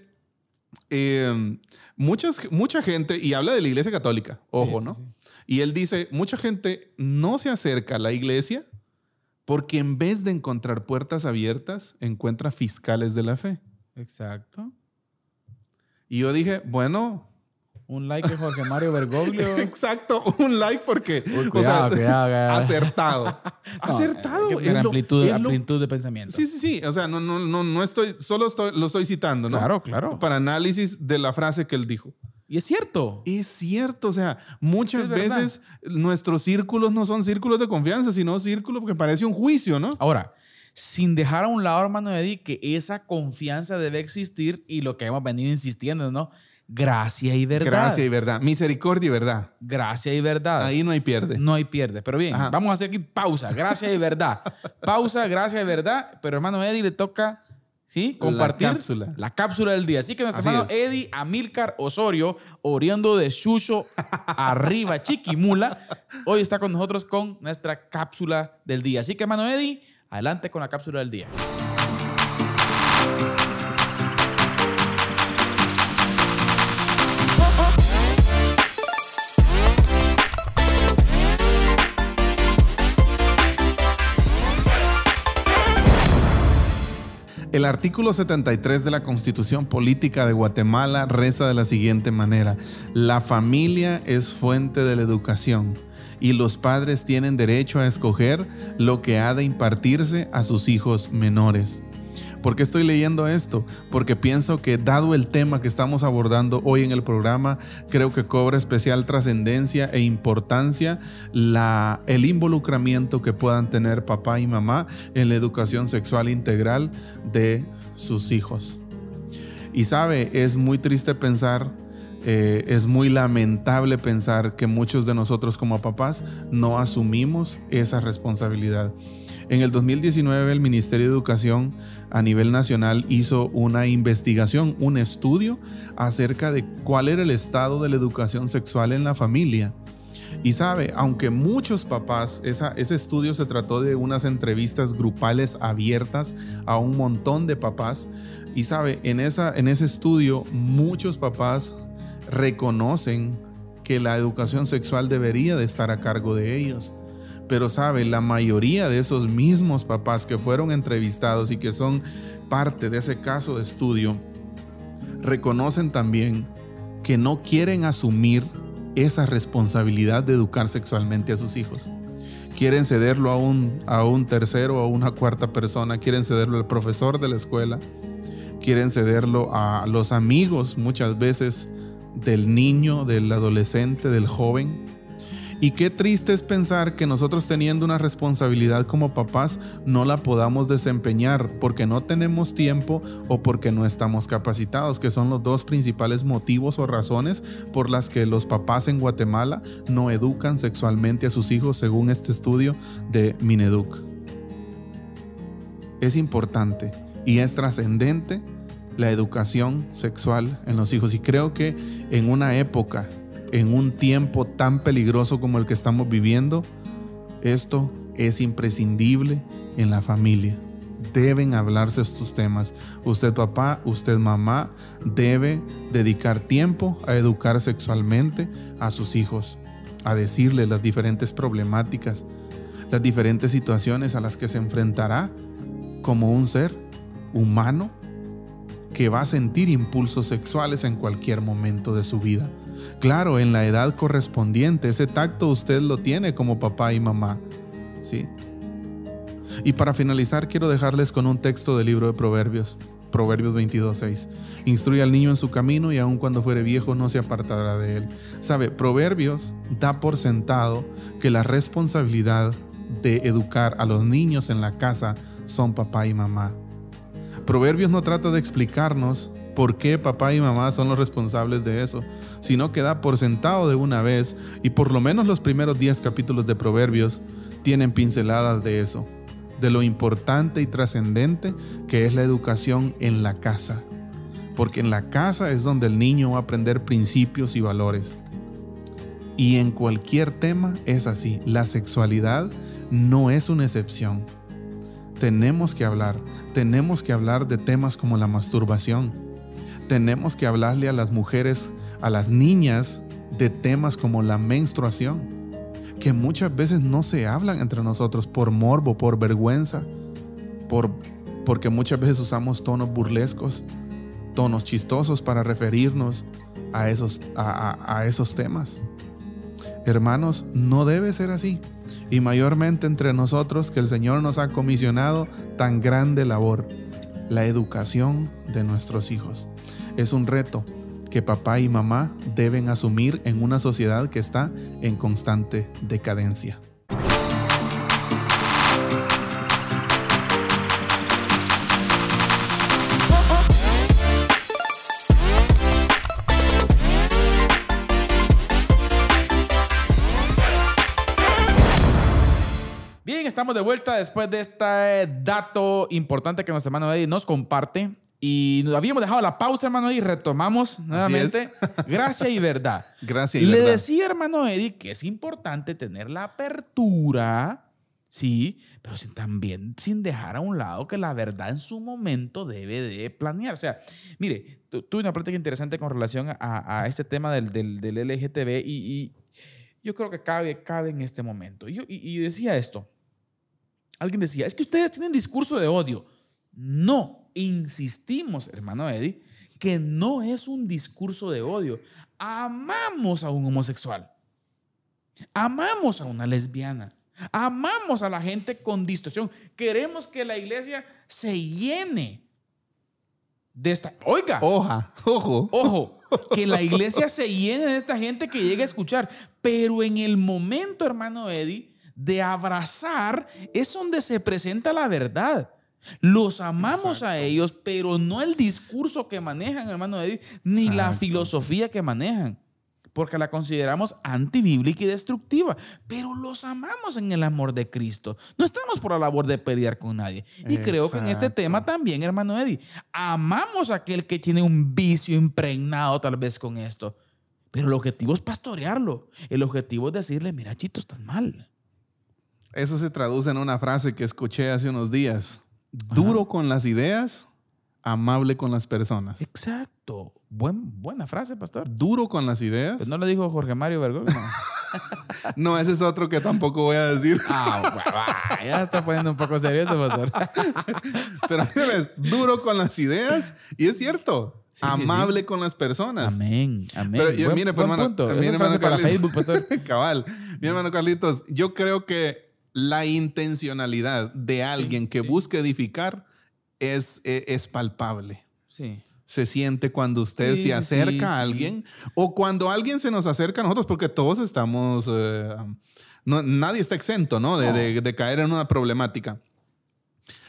eh, muchas, mucha gente, y habla de la Iglesia Católica, ojo, Sí, sí, ¿no? Y él dice, mucha gente no se acerca a la iglesia porque en vez de encontrar puertas abiertas, encuentra fiscales de la fe. Exacto. Y yo dije, bueno, Un like de Jorge Mario Bergoglio. exacto, un like porque, Uy, o cuidado, sea, cuidado, cuidado. acertado. No, acertado. lo- amplitud, lo- amplitud de pensamiento. Sí, sí, sí. O sea, no, no, no, no estoy, solo estoy, lo estoy citando, ¿no? Claro, claro. Para análisis de la frase que él dijo. Y es cierto. Es cierto, o sea, muchas Es veces nuestros círculos no son círculos de confianza, sino círculos que parece un juicio, ¿no? Ahora, sin dejar a un lado, hermano Eddie, que esa confianza debe existir y lo que hemos venido insistiendo, ¿no? Gracia y verdad. Gracia y verdad, misericordia y verdad. Gracia y verdad. Ahí no hay pierde. No hay pierde. Pero bien, Ajá. vamos a hacer aquí pausa. Gracia y verdad. pausa, gracia y verdad. Pero hermano Eddie le toca, ¿sí? Compartir cápsula. la cápsula del día. Así que nuestro Así hermano es. Eddie Amilcar Osorio, oriendo de Chucho arriba, Chiquimula, hoy está con nosotros con nuestra cápsula del día. Así que hermano Eddie, adelante con la cápsula del día. El artículo 73 de la Constitución Política de Guatemala reza de la siguiente manera. La familia es fuente de la educación y los padres tienen derecho a escoger lo que ha de impartirse a sus hijos menores. ¿Por qué estoy leyendo esto? Porque pienso que dado el tema que estamos abordando hoy en el programa, creo que cobra especial trascendencia e importancia el involucramiento que puedan tener papá y mamá en la educación sexual integral de sus hijos. Y sabe, es muy triste pensar eh, es muy lamentable pensar que muchos de nosotros como papás no asumimos esa responsabilidad. En el 2019 el Ministerio de Educación a nivel nacional hizo una investigación, un estudio acerca de cuál era el estado de la educación sexual en la familia. Y sabe, aunque muchos papás, ese estudio se trató de unas entrevistas grupales abiertas a un montón de papás, y sabe, en, esa, en ese estudio muchos papás reconocen que la educación sexual debería de estar a cargo de ellos. Pero sabe, la mayoría de esos mismos papás que fueron entrevistados y que son parte de ese caso de estudio, reconocen también que no quieren asumir esa responsabilidad de educar sexualmente a sus hijos. Quieren cederlo a un, a un tercero o a una cuarta persona, quieren cederlo al profesor de la escuela, quieren cederlo a los amigos muchas veces del niño, del adolescente, del joven. Y qué triste es pensar que nosotros teniendo una responsabilidad como papás no la podamos desempeñar porque no tenemos tiempo o porque no estamos capacitados, que son los dos principales motivos o razones por las que los papás en Guatemala no educan sexualmente a sus hijos según este estudio de Mineduc. Es importante y es trascendente la educación sexual en los hijos y creo que en una época en un tiempo tan peligroso como el que estamos viviendo, esto es imprescindible en la familia. Deben hablarse estos temas. Usted papá, usted mamá, debe dedicar tiempo a educar sexualmente a sus hijos, a decirle las diferentes problemáticas, las diferentes situaciones a las que se enfrentará como un ser humano que va a sentir impulsos sexuales en cualquier momento de su vida. Claro, en la edad correspondiente, ese tacto usted lo tiene como papá y mamá. ¿Sí? Y para finalizar, quiero dejarles con un texto del libro de Proverbios. Proverbios 22.6. Instruye al niño en su camino y aun cuando fuere viejo no se apartará de él. Sabe, Proverbios da por sentado que la responsabilidad de educar a los niños en la casa son papá y mamá. Proverbios no trata de explicarnos por qué papá y mamá son los responsables de eso, sino que da por sentado de una vez y por lo menos los primeros 10 capítulos de Proverbios tienen pinceladas de eso, de lo importante y trascendente que es la educación en la casa, porque en la casa es donde el niño va a aprender principios y valores. Y en cualquier tema es así, la sexualidad no es una excepción. Tenemos que hablar, tenemos que hablar de temas como la masturbación, tenemos que hablarle a las mujeres, a las niñas, de temas como la menstruación, que muchas veces no se hablan entre nosotros por morbo, por vergüenza, por, porque muchas veces usamos tonos burlescos, tonos chistosos para referirnos a esos, a esos temas. Hermanos, no debe ser así. Y mayormente entre nosotros que el Señor nos ha comisionado tan grande labor, la educación de nuestros hijos es un reto que papá y mamá deben asumir en una sociedad que está en constante decadencia. Bien, estamos de vuelta después de este dato importante que nuestro hermano Eddie nos comparte y nos habíamos dejado la pausa, hermano, y retomamos nuevamente. Gracia y verdad. Gracias y Le verdad. decía, hermano Eddie, que es importante tener la apertura, sí, pero también sin dejar a un lado que la verdad en su momento debe de planear. O sea, mire, tuve una práctica interesante con relación a, este tema del, del, del LGTB y, yo creo que cabe, cabe en este momento. Y, y decía esto. Alguien decía, es que ustedes tienen discurso de odio. No, insistimos, hermano Eddie, que no es un discurso de odio. Amamos a un homosexual. Amamos a una lesbiana. Amamos a la gente con distorsión. Queremos que la iglesia se llene de esta. Oiga. Oja, ojo. Ojo. Que la iglesia se llene de esta gente que llegue a escuchar. Pero en el momento, hermano Eddie, de abrazar, es donde se presenta la verdad. Los amamos a ellos, pero no el discurso que manejan, hermano Eddie, ni la filosofía que manejan. Porque la consideramos antibíblica y destructiva. Pero los amamos en el amor de Cristo. No estamos por la labor de pelear con nadie. Y creo que en este tema también, hermano Eddie, amamos a aquel que tiene un vicio impregnado tal vez con esto. Pero el objetivo es pastorearlo. El objetivo es decirle, mira, Chito, estás mal. Eso se traduce en una frase que escuché hace unos días. Duro con las ideas, amable con las personas. Exacto. Buen, buena frase, pastor. Duro con las ideas. Pues no lo dijo Jorge Mario Bergoglio. no. No, ese es otro que tampoco voy a decir. Ah, ah, ya está poniendo un poco serio este pastor. Pero es duro con las ideas y es cierto. Sí, sí, amable con las personas. Amén, amén. Pero yo- Buen- mire, buen hermano, punto. frase hermano para. Facebook, pastor. Cabal. Mi hermano Carlitos, yo creo que la intencionalidad de alguien que sí. busque edificar es, es, es palpable. Sí. Se siente cuando usted Sí, se acerca sí, a alguien o cuando alguien se nos acerca a nosotros, porque todos estamos, eh, no- nadie está exento ¿no? De, No. de- de caer en una problemática.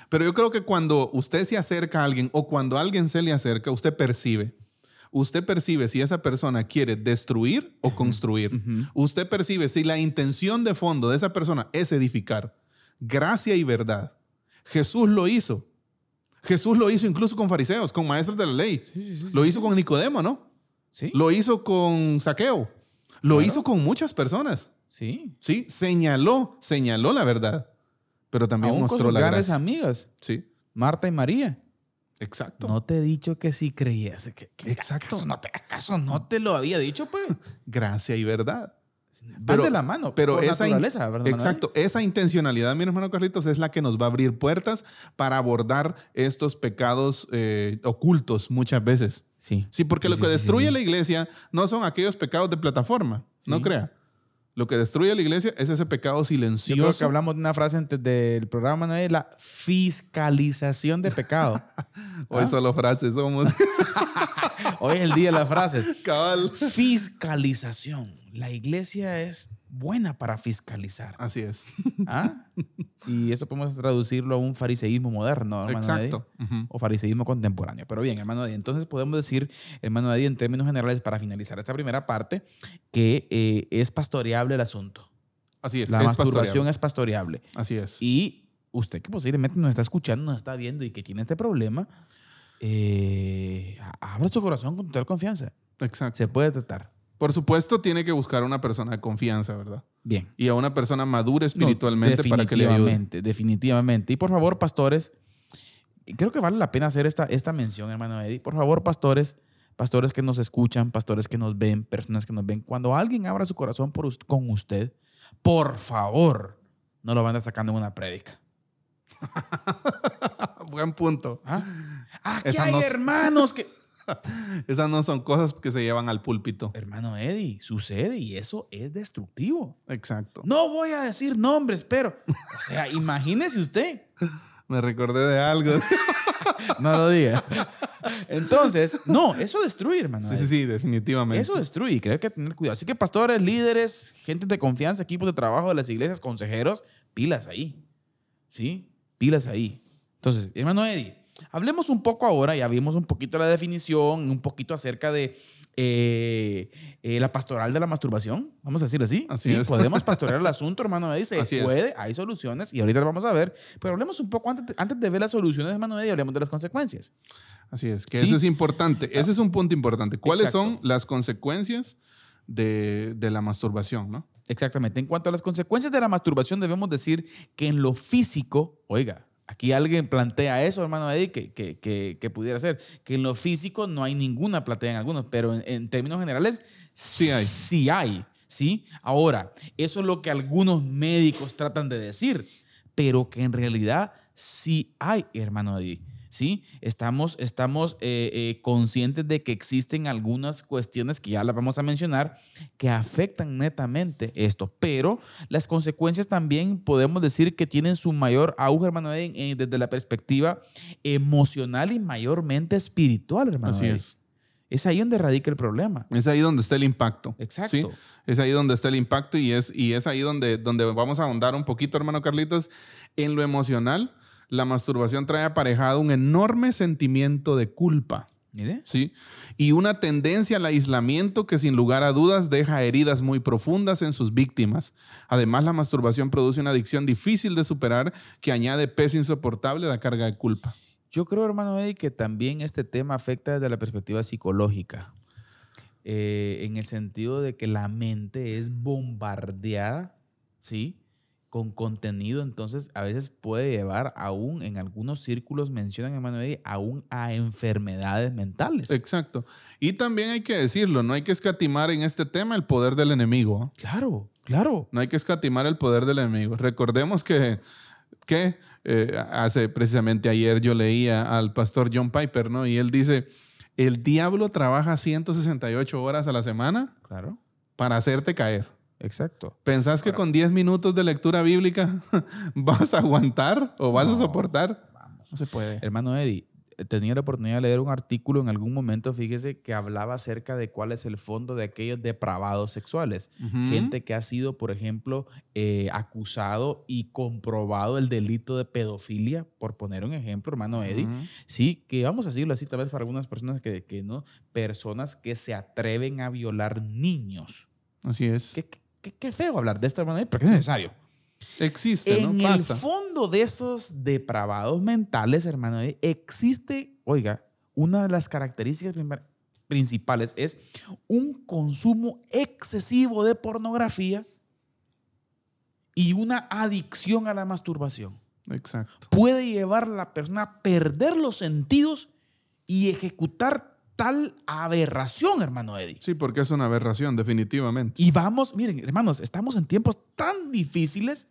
Pero yo creo que cuando usted se acerca a alguien o cuando alguien se le acerca, usted percibe. Usted percibe si esa persona quiere destruir o construir. Usted percibe si la intención de fondo de esa persona es edificar. Gracia y verdad. Jesús lo hizo. Jesús lo hizo incluso con fariseos, con maestros de la ley. lo hizo con Nicodemo, ¿no? Sí. Lo hizo con Saqueo. Lo hizo con muchas personas. Sí. Sí, señaló, señaló la verdad. Pero también Aún con mostró sus la grandes gracia. amigas, Sí, Marta y María. Exacto. No te he dicho que sí creías. que- que- Exacto. ¿Acaso no, te, ¿Acaso no te lo había dicho, pues? Gracia y verdad. Van de la mano. Pero por esa naturaleza, ¿verdad, exacto, esa intencionalidad, mi hermano Carlitos, es la que nos va a abrir puertas para abordar estos pecados eh, ocultos muchas veces. Sí. Sí, porque Sí, lo que sí, destruye sí. la iglesia no son aquellos pecados de plataforma, no crea. Lo que destruye la iglesia es ese pecado Yo silencioso. creo que hablamos de una frase antes del programa, ¿no? Es la fiscalización de pecado. Hoy ¿Ah? solo frases somos. Hoy es el día de las frases. Cabal. Fiscalización. La iglesia es buena para fiscalizar. Así es. ¿Ah? Y esto podemos traducirlo a un fariseísmo moderno, hermano Exacto. O fariseísmo contemporáneo. Pero bien, hermano Eddie, entonces podemos decir, hermano Eddie, en términos generales, para finalizar esta primera parte, que eh, es pastoreable el asunto. Así es. La es masturbación pastoreable. es pastoreable. Así es. Y usted que posiblemente nos está escuchando, nos está viendo y que tiene este problema, eh, a- abra su corazón con total confianza. Exacto. Se puede tratar. Por supuesto, tiene que buscar una persona de confianza, ¿verdad? Bien. Y a una persona madura No, espiritualmente para que le ayude. definitivamente, Definitivamente. Y por favor, pastores, creo que vale la pena hacer esta, esta mención, hermano Eddie. Por favor, pastores, pastores que nos escuchan, pastores que nos ven, personas que nos ven, cuando alguien abra su corazón por con usted, por favor, no lo van a sacando en una prédica. Buen punto. ¿Ah? Aquí Esa hay no- hermanos que... Esas no son cosas que se llevan al púlpito. Hermano Eddie, sucede y eso es destructivo. Exacto. No voy a decir nombres, pero, o sea, imagínese usted. Me recordé de algo. No lo diga. Entonces, no, eso destruye, hermano. sí, sí, sí, definitivamente. Eso destruye y creo que hay que tener cuidado. Así que pastores, líderes, gente de confianza, equipos de trabajo de las iglesias, consejeros, pilas ahí. ¿Sí? Pilas ahí. Entonces, hermano Eddie, hablemos un poco ahora, ya vimos un poquito la definición, un poquito acerca de eh, eh, la pastoral de la masturbación, vamos a decir así. Así Sí, es. Podemos pastorear el asunto, hermano Eddie, se Así es. puede, hay soluciones y ahorita las vamos a ver, pero hablemos un poco antes de, antes de ver las soluciones, hermano Eddie, hablemos de las consecuencias. Así es, que Sí. eso es importante. Ese es un punto importante. ¿Cuáles Exacto. son las consecuencias de, de la masturbación, no? Exactamente. En cuanto a las consecuencias de la masturbación, debemos decir que en lo físico, oiga, aquí alguien plantea eso, hermano Eddie, que, que, que, que pudiera ser, que en lo físico no hay ninguna platea en algunos, pero en, en términos generales Sí hay. Sí hay, ¿sí? Ahora, eso es lo que algunos médicos tratan de decir, pero que en realidad sí hay, hermano Eddie. ¿Sí? Estamos, estamos eh, eh, conscientes de que existen algunas cuestiones que ya las vamos a mencionar que afectan netamente esto, pero las consecuencias también podemos decir que tienen su mayor auge, hermano, en- desde la perspectiva emocional y mayormente espiritual, hermano. Así es. Es ahí donde radica el problema. Es ahí donde está el impacto. Exacto. ¿sí? Es ahí donde está el impacto y es, y es ahí donde, donde vamos a ahondar un poquito, hermano Carlitos, en lo emocional. La masturbación trae aparejado un enorme sentimiento de culpa. Mire. ¿sí? Y una tendencia al aislamiento que sin lugar a dudas deja heridas muy profundas en sus víctimas. Además, la masturbación produce una adicción difícil de superar que añade peso insoportable a la carga de culpa. Yo creo, hermano Eddie, que también este tema afecta desde la perspectiva psicológica. Eh, en el sentido de que la mente es bombardeada, ¿sí? Con contenido, entonces a veces puede llevar aún, en algunos círculos mencionan, Eddie, aún a enfermedades mentales. Exacto. Y también hay que decirlo, no hay que escatimar en este tema el poder del enemigo. ¿eh? Claro, claro. No hay que escatimar el poder del enemigo. Recordemos que, que eh, hace precisamente ayer yo leía al pastor John Piper, ¿no? Y él dice, el diablo trabaja 168 horas a la semana Claro. para hacerte caer. Exacto. ¿Pensás que con 10 minutos de lectura bíblica vas a aguantar o vas a soportar? No se puede. Hermano Eddie, tenía la oportunidad de leer un artículo en algún momento, fíjese, que hablaba acerca de cuál es el fondo de aquellos depravados sexuales. Gente que ha sido, por ejemplo, eh, acusado y comprobado el delito de pedofilia, por poner un ejemplo, hermano Eddie. Sí, que vamos a decirlo así, tal vez para algunas personas que, que no, personas que se atreven a violar niños. Así es. Qué, qué- qué feo hablar de esto, hermano Eddie, porque es necesario. Existe, En ¿no? el Pasa. fondo de esos depravados mentales, hermano, eh, existe, oiga, una de las características principales es un consumo excesivo de pornografía y una adicción a la masturbación. Exacto. Puede llevar a la persona a perder los sentidos y ejecutar tal aberración, hermano Eddie. Sí, porque es una aberración, definitivamente. Y vamos, miren, hermanos, estamos en tiempos tan difíciles,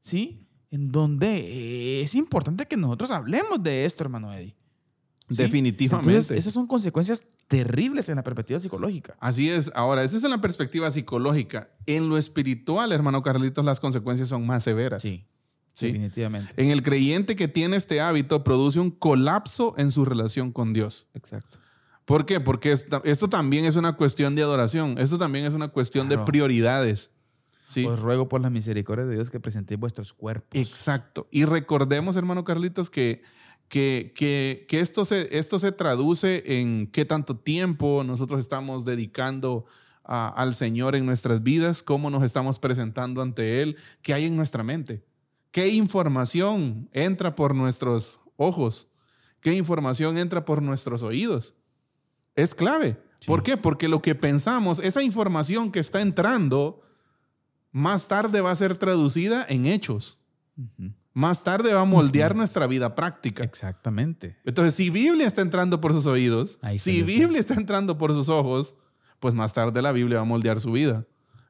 ¿sí? En donde eh, es importante que nosotros hablemos de esto, hermano Eddie. ¿sí? Definitivamente. Entonces, esas son consecuencias terribles en la perspectiva psicológica. Así es. Ahora, esa es en la perspectiva psicológica. En lo espiritual, hermano Carlitos, las consecuencias son más severas. Sí, Sí. definitivamente. En el creyente que tiene este hábito produce un colapso en su relación con Dios. Exacto. ¿Por qué? Porque esta- esto también es una cuestión de adoración. Esto también es una cuestión Claro. de prioridades. Sí. Os ruego por la misericordia de Dios que presentéis vuestros cuerpos. Exacto. Y recordemos, hermano Carlitos, que, que, que, que esto, se, esto se traduce en qué tanto tiempo nosotros estamos dedicando a- al Señor en nuestras vidas, cómo nos estamos presentando ante Él, qué hay en nuestra mente, qué información entra por nuestros ojos, qué información entra por nuestros oídos. Es clave. ¿Por qué? Porque lo que pensamos, esa información que está entrando, más tarde va a ser traducida en hechos. Más tarde va a moldear nuestra vida práctica. Exactamente. Entonces, si Biblia está entrando por sus oídos, si Biblia está entrando por sus ojos, pues más tarde la Biblia va a moldear su vida.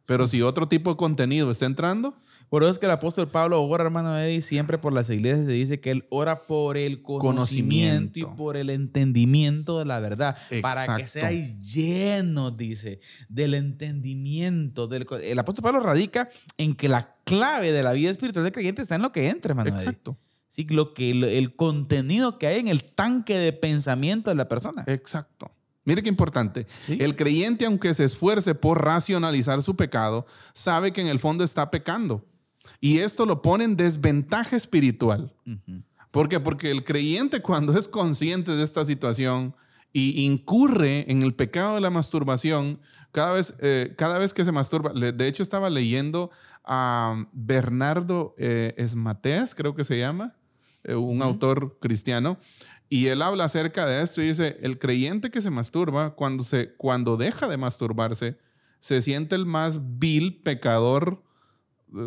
Pero si otro tipo de contenido está entrando, Por eso es que el apóstol Pablo ora, hermano Eddie, siempre por las iglesias se dice que él ora por el conocimiento, y por el entendimiento de la verdad. Para que Exacto. seáis llenos, dice, del entendimiento. Del, el apóstol Pablo radica en que la clave de la vida espiritual del creyente está en lo que entra, hermano Eddie. exacto, Sí, lo que, el, el contenido que hay en el tanque de pensamiento de la persona. exacto. Mire qué importante. Sí. El creyente, aunque se esfuerce por racionalizar su pecado, sabe que en el fondo está pecando. Y esto lo pone en desventaja espiritual. Ujú. ¿Por qué? Porque el creyente cuando es consciente de esta situación y incurre en el pecado de la masturbación, cada vez, eh, cada vez que se masturba, de hecho estaba leyendo a Bernardo eh, Esmatés, creo que se llama, eh, un autor cristiano, y él habla acerca de esto y dice, el creyente que se masturba, cuando, se, cuando deja de masturbarse, se siente el más vil pecador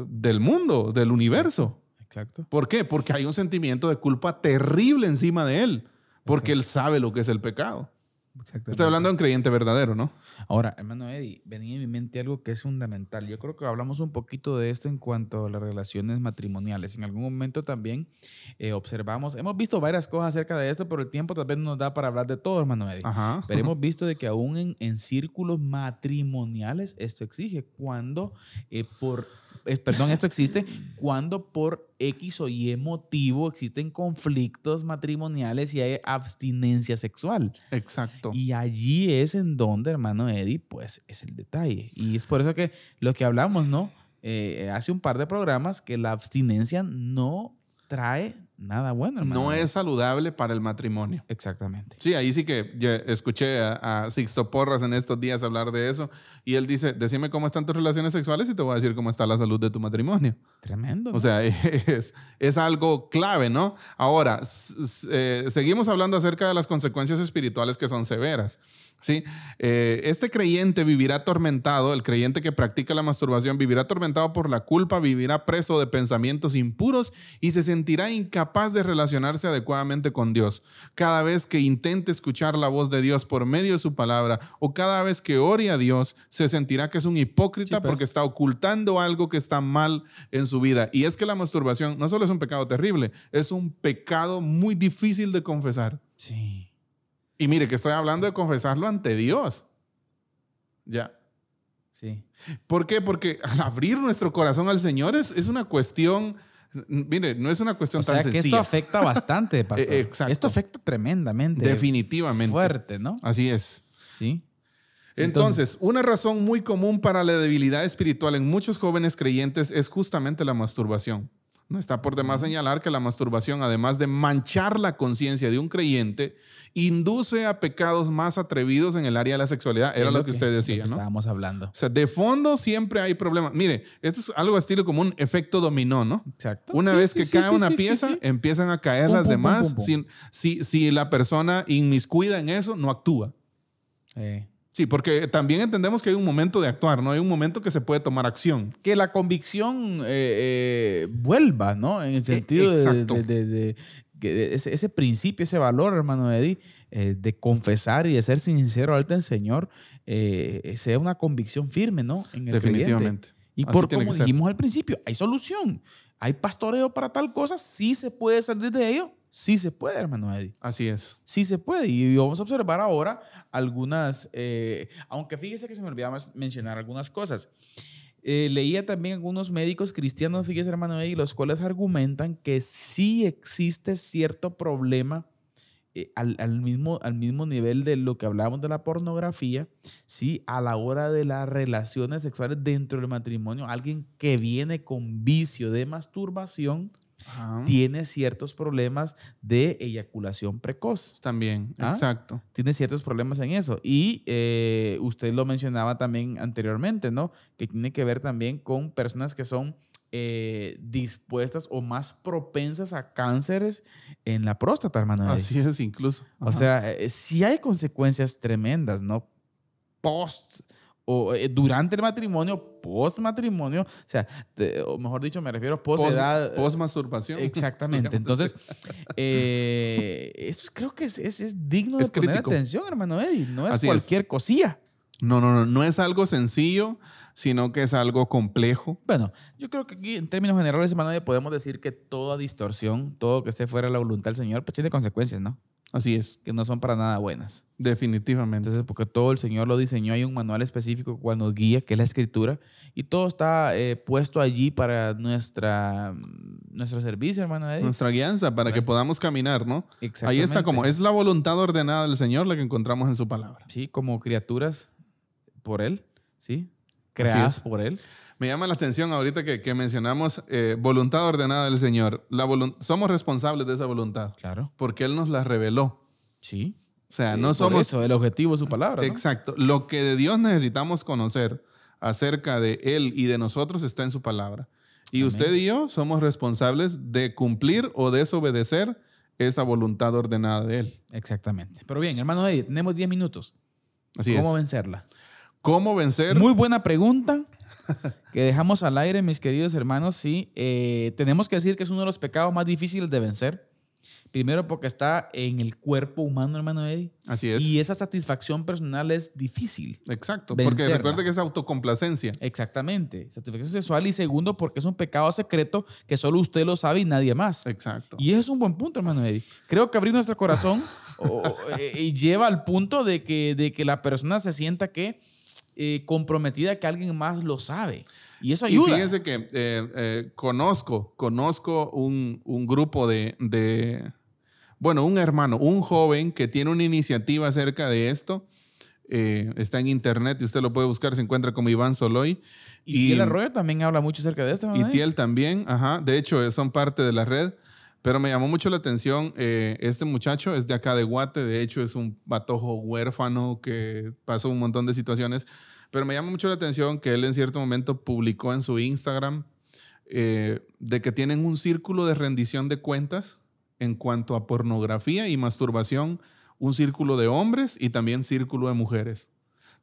del mundo, del universo. Exacto. ¿Por qué? Porque hay un sentimiento de culpa terrible encima de él, porque él sabe lo que es el pecado. Estoy hablando de un creyente verdadero, ¿no? Ahora, hermano Eddie, venía en mi mente algo que es fundamental. Yo creo que hablamos un poquito de esto en cuanto a las relaciones matrimoniales. En algún momento también eh, observamos, hemos visto varias cosas acerca de esto, pero el tiempo tal vez no nos da para hablar de todo, hermano Eddie. Ajá. Pero hemos visto de que aún en, en círculos matrimoniales esto exige cuando eh, por perdón, esto existe cuando por X o Y motivo existen conflictos matrimoniales y hay abstinencia sexual. Exacto. Y allí es en donde, hermano Eddie, pues es el detalle. Y es por eso que lo que hablamos, ¿no? Eh, hace un par de programas que la abstinencia no trae nada bueno, hermano. no es saludable para el matrimonio. Exactamente. Sí, ahí sí que ya escuché a, a Sixto Porras en estos días hablar de eso y él dice, decime cómo están tus relaciones sexuales y te voy a decir cómo está la salud de tu matrimonio. Tremendo. O sea, es, es algo clave, ¿no? Ahora, eh, seguimos hablando acerca de las consecuencias espirituales que son severas. ¿Sí? Eh, este creyente vivirá atormentado, el creyente que practica la masturbación vivirá atormentado por la culpa, vivirá preso de pensamientos impuros y se sentirá incapaz de relacionarse adecuadamente con Dios. Cada vez que intente escuchar la voz de Dios por medio de su palabra o cada vez que ore a Dios, se sentirá que es un hipócrita Sí, pues. porque está ocultando algo que está mal en su vida. Y es que la masturbación no solo es un pecado terrible, es un pecado muy difícil de confesar. sí. Y mire que estoy hablando de confesarlo ante Dios. Ya. Sí. ¿Por qué? Porque al abrir nuestro corazón al Señor es, es una cuestión, mire, no es una cuestión O sea tan que esto afecta bastante, pastor. Eh, exacto. Esto afecta tremendamente. Definitivamente. Fuerte, ¿no? Así es. Sí. Entonces, una razón muy común para la debilidad espiritual en muchos jóvenes creyentes es justamente la masturbación. No está por demás señalar que la masturbación, además de manchar la conciencia de un creyente, induce a pecados más atrevidos en el área de la sexualidad. Era lo que usted decía, que ¿no? Estábamos hablando. O sea, de fondo siempre hay problemas. Mire, esto es algo estilo como un efecto dominó, ¿no? Exacto. Una Sí, vez sí, que sí, cae una pieza, empiezan a caer Pum, las pum, demás. pum. Si, si, si la persona inmiscuida en eso, no actúa. Eh, Sí, porque también entendemos que hay un momento de actuar, ¿no? Hay un momento que se puede tomar acción. que la convicción eh, eh, vuelva, ¿no? En el sentido de- exacto. de, de- ese, ese principio, ese valor, hermano Eddie, eh, de confesar y de ser sincero ante el Señor, eh, sea una convicción firme, ¿no? En el Definitivamente. creyente. Y Así por como dijimos al principio, hay solución. Hay pastoreo para tal cosa, sí se puede salir de ello, sí se puede, hermano Eddie. Así es. Sí se puede. Y vamos a observar ahora algunas, eh, aunque fíjese que se me olvidaba mencionar algunas cosas. Eh, leía también algunos médicos cristianos, fíjese hermano, y los cuales argumentan que sí existe cierto problema eh, al, al mismo, al mismo nivel de lo que hablábamos de la pornografía, sí, a la hora de las relaciones sexuales dentro del matrimonio, alguien que viene con vicio de masturbación Ajá. tiene ciertos problemas de eyaculación precoz También, ¿Ah? exacto. tiene ciertos problemas en eso. Y eh, usted lo mencionaba también anteriormente, ¿no? Que tiene que ver también con personas que son eh, dispuestas o más propensas a cánceres en la próstata, hermano. Así es, incluso. O sea, eh, sí hay consecuencias tremendas, ¿no? Post o eh, durante el matrimonio, post matrimonio, o sea, te- o mejor dicho, me refiero post Post- edad. Post-masturbación. Exactamente. Entonces, eh, eso creo que es, es- es digno Es de poner crítico. atención, hermano Eddie. No es Así cualquier cosilla. No, no, no, no es algo sencillo, sino que es algo complejo. Bueno, yo creo que aquí en términos generales, hermano Eddie, podemos decir que toda distorsión, todo que esté fuera de la voluntad del Señor, pues tiene consecuencias, ¿no? Así es, Que no son para nada buenas. definitivamente. Entonces, porque todo el Señor lo diseñó, hay un manual específico cual nos guía, que es la Escritura, y todo está eh, puesto allí para nuestra, nuestro servicio, hermano Eddie. Nuestra guianza para que podamos caminar, ¿no? Ahí está Exactamente. como, es la voluntad ordenada del Señor la que encontramos en su palabra. Sí, como criaturas por Él, ¿sí? Creadas es. por Él. Me llama la atención ahorita que, que mencionamos eh, voluntad ordenada del Señor. La somos responsables de esa voluntad Claro. porque Él nos la reveló. Sí. O sea, Eh, no por somos... eso, el objetivo de su palabra. ¿no? Exacto. Lo que de Dios necesitamos conocer acerca de Él y de nosotros está en su palabra. Y usted y yo somos responsables de cumplir o desobedecer esa voluntad ordenada de Él. Exactamente. Pero bien, hermano Eddie, tenemos 10 minutos. Así ¿Cómo es. vencerla? ¿Cómo vencer? Muy buena pregunta que dejamos al aire, mis queridos hermanos. Sí, eh, tenemos que decir que es uno de los pecados más difíciles de vencer. Primero porque está en el cuerpo humano, hermano Eddie. Así es. Y esa satisfacción personal es difícil. Exacto. Porque recuerde que es autocomplacencia. Exactamente. Satisfacción sexual. Y segundo, porque es un pecado secreto que solo usted lo sabe y nadie más. Exacto. Y eso es un buen punto, hermano Eddie. Creo que abrir nuestro corazón o- eh, lleva al punto de que, de que la persona se sienta que eh, comprometida que alguien más lo sabe. Y eso Y ayuda. fíjense que eh, eh, conozco, conozco un, un grupo de, de, bueno, un hermano, un joven que tiene una iniciativa acerca de esto. Eh, está en internet y usted lo puede buscar, se encuentra como Iván Soloy. y, el Arroyo también habla mucho acerca de esto. y hermano Eddie. Tiel también, ajá. De hecho, eh, son parte de la red. Pero me llamó mucho la atención, eh, este muchacho es de acá de Guate, de hecho es un batojo huérfano que pasó un montón de situaciones, pero me llama mucho la atención que él en cierto momento publicó en su Instagram eh, de que tienen un círculo de rendición de cuentas en cuanto a pornografía y masturbación, un círculo de hombres y también círculo de mujeres.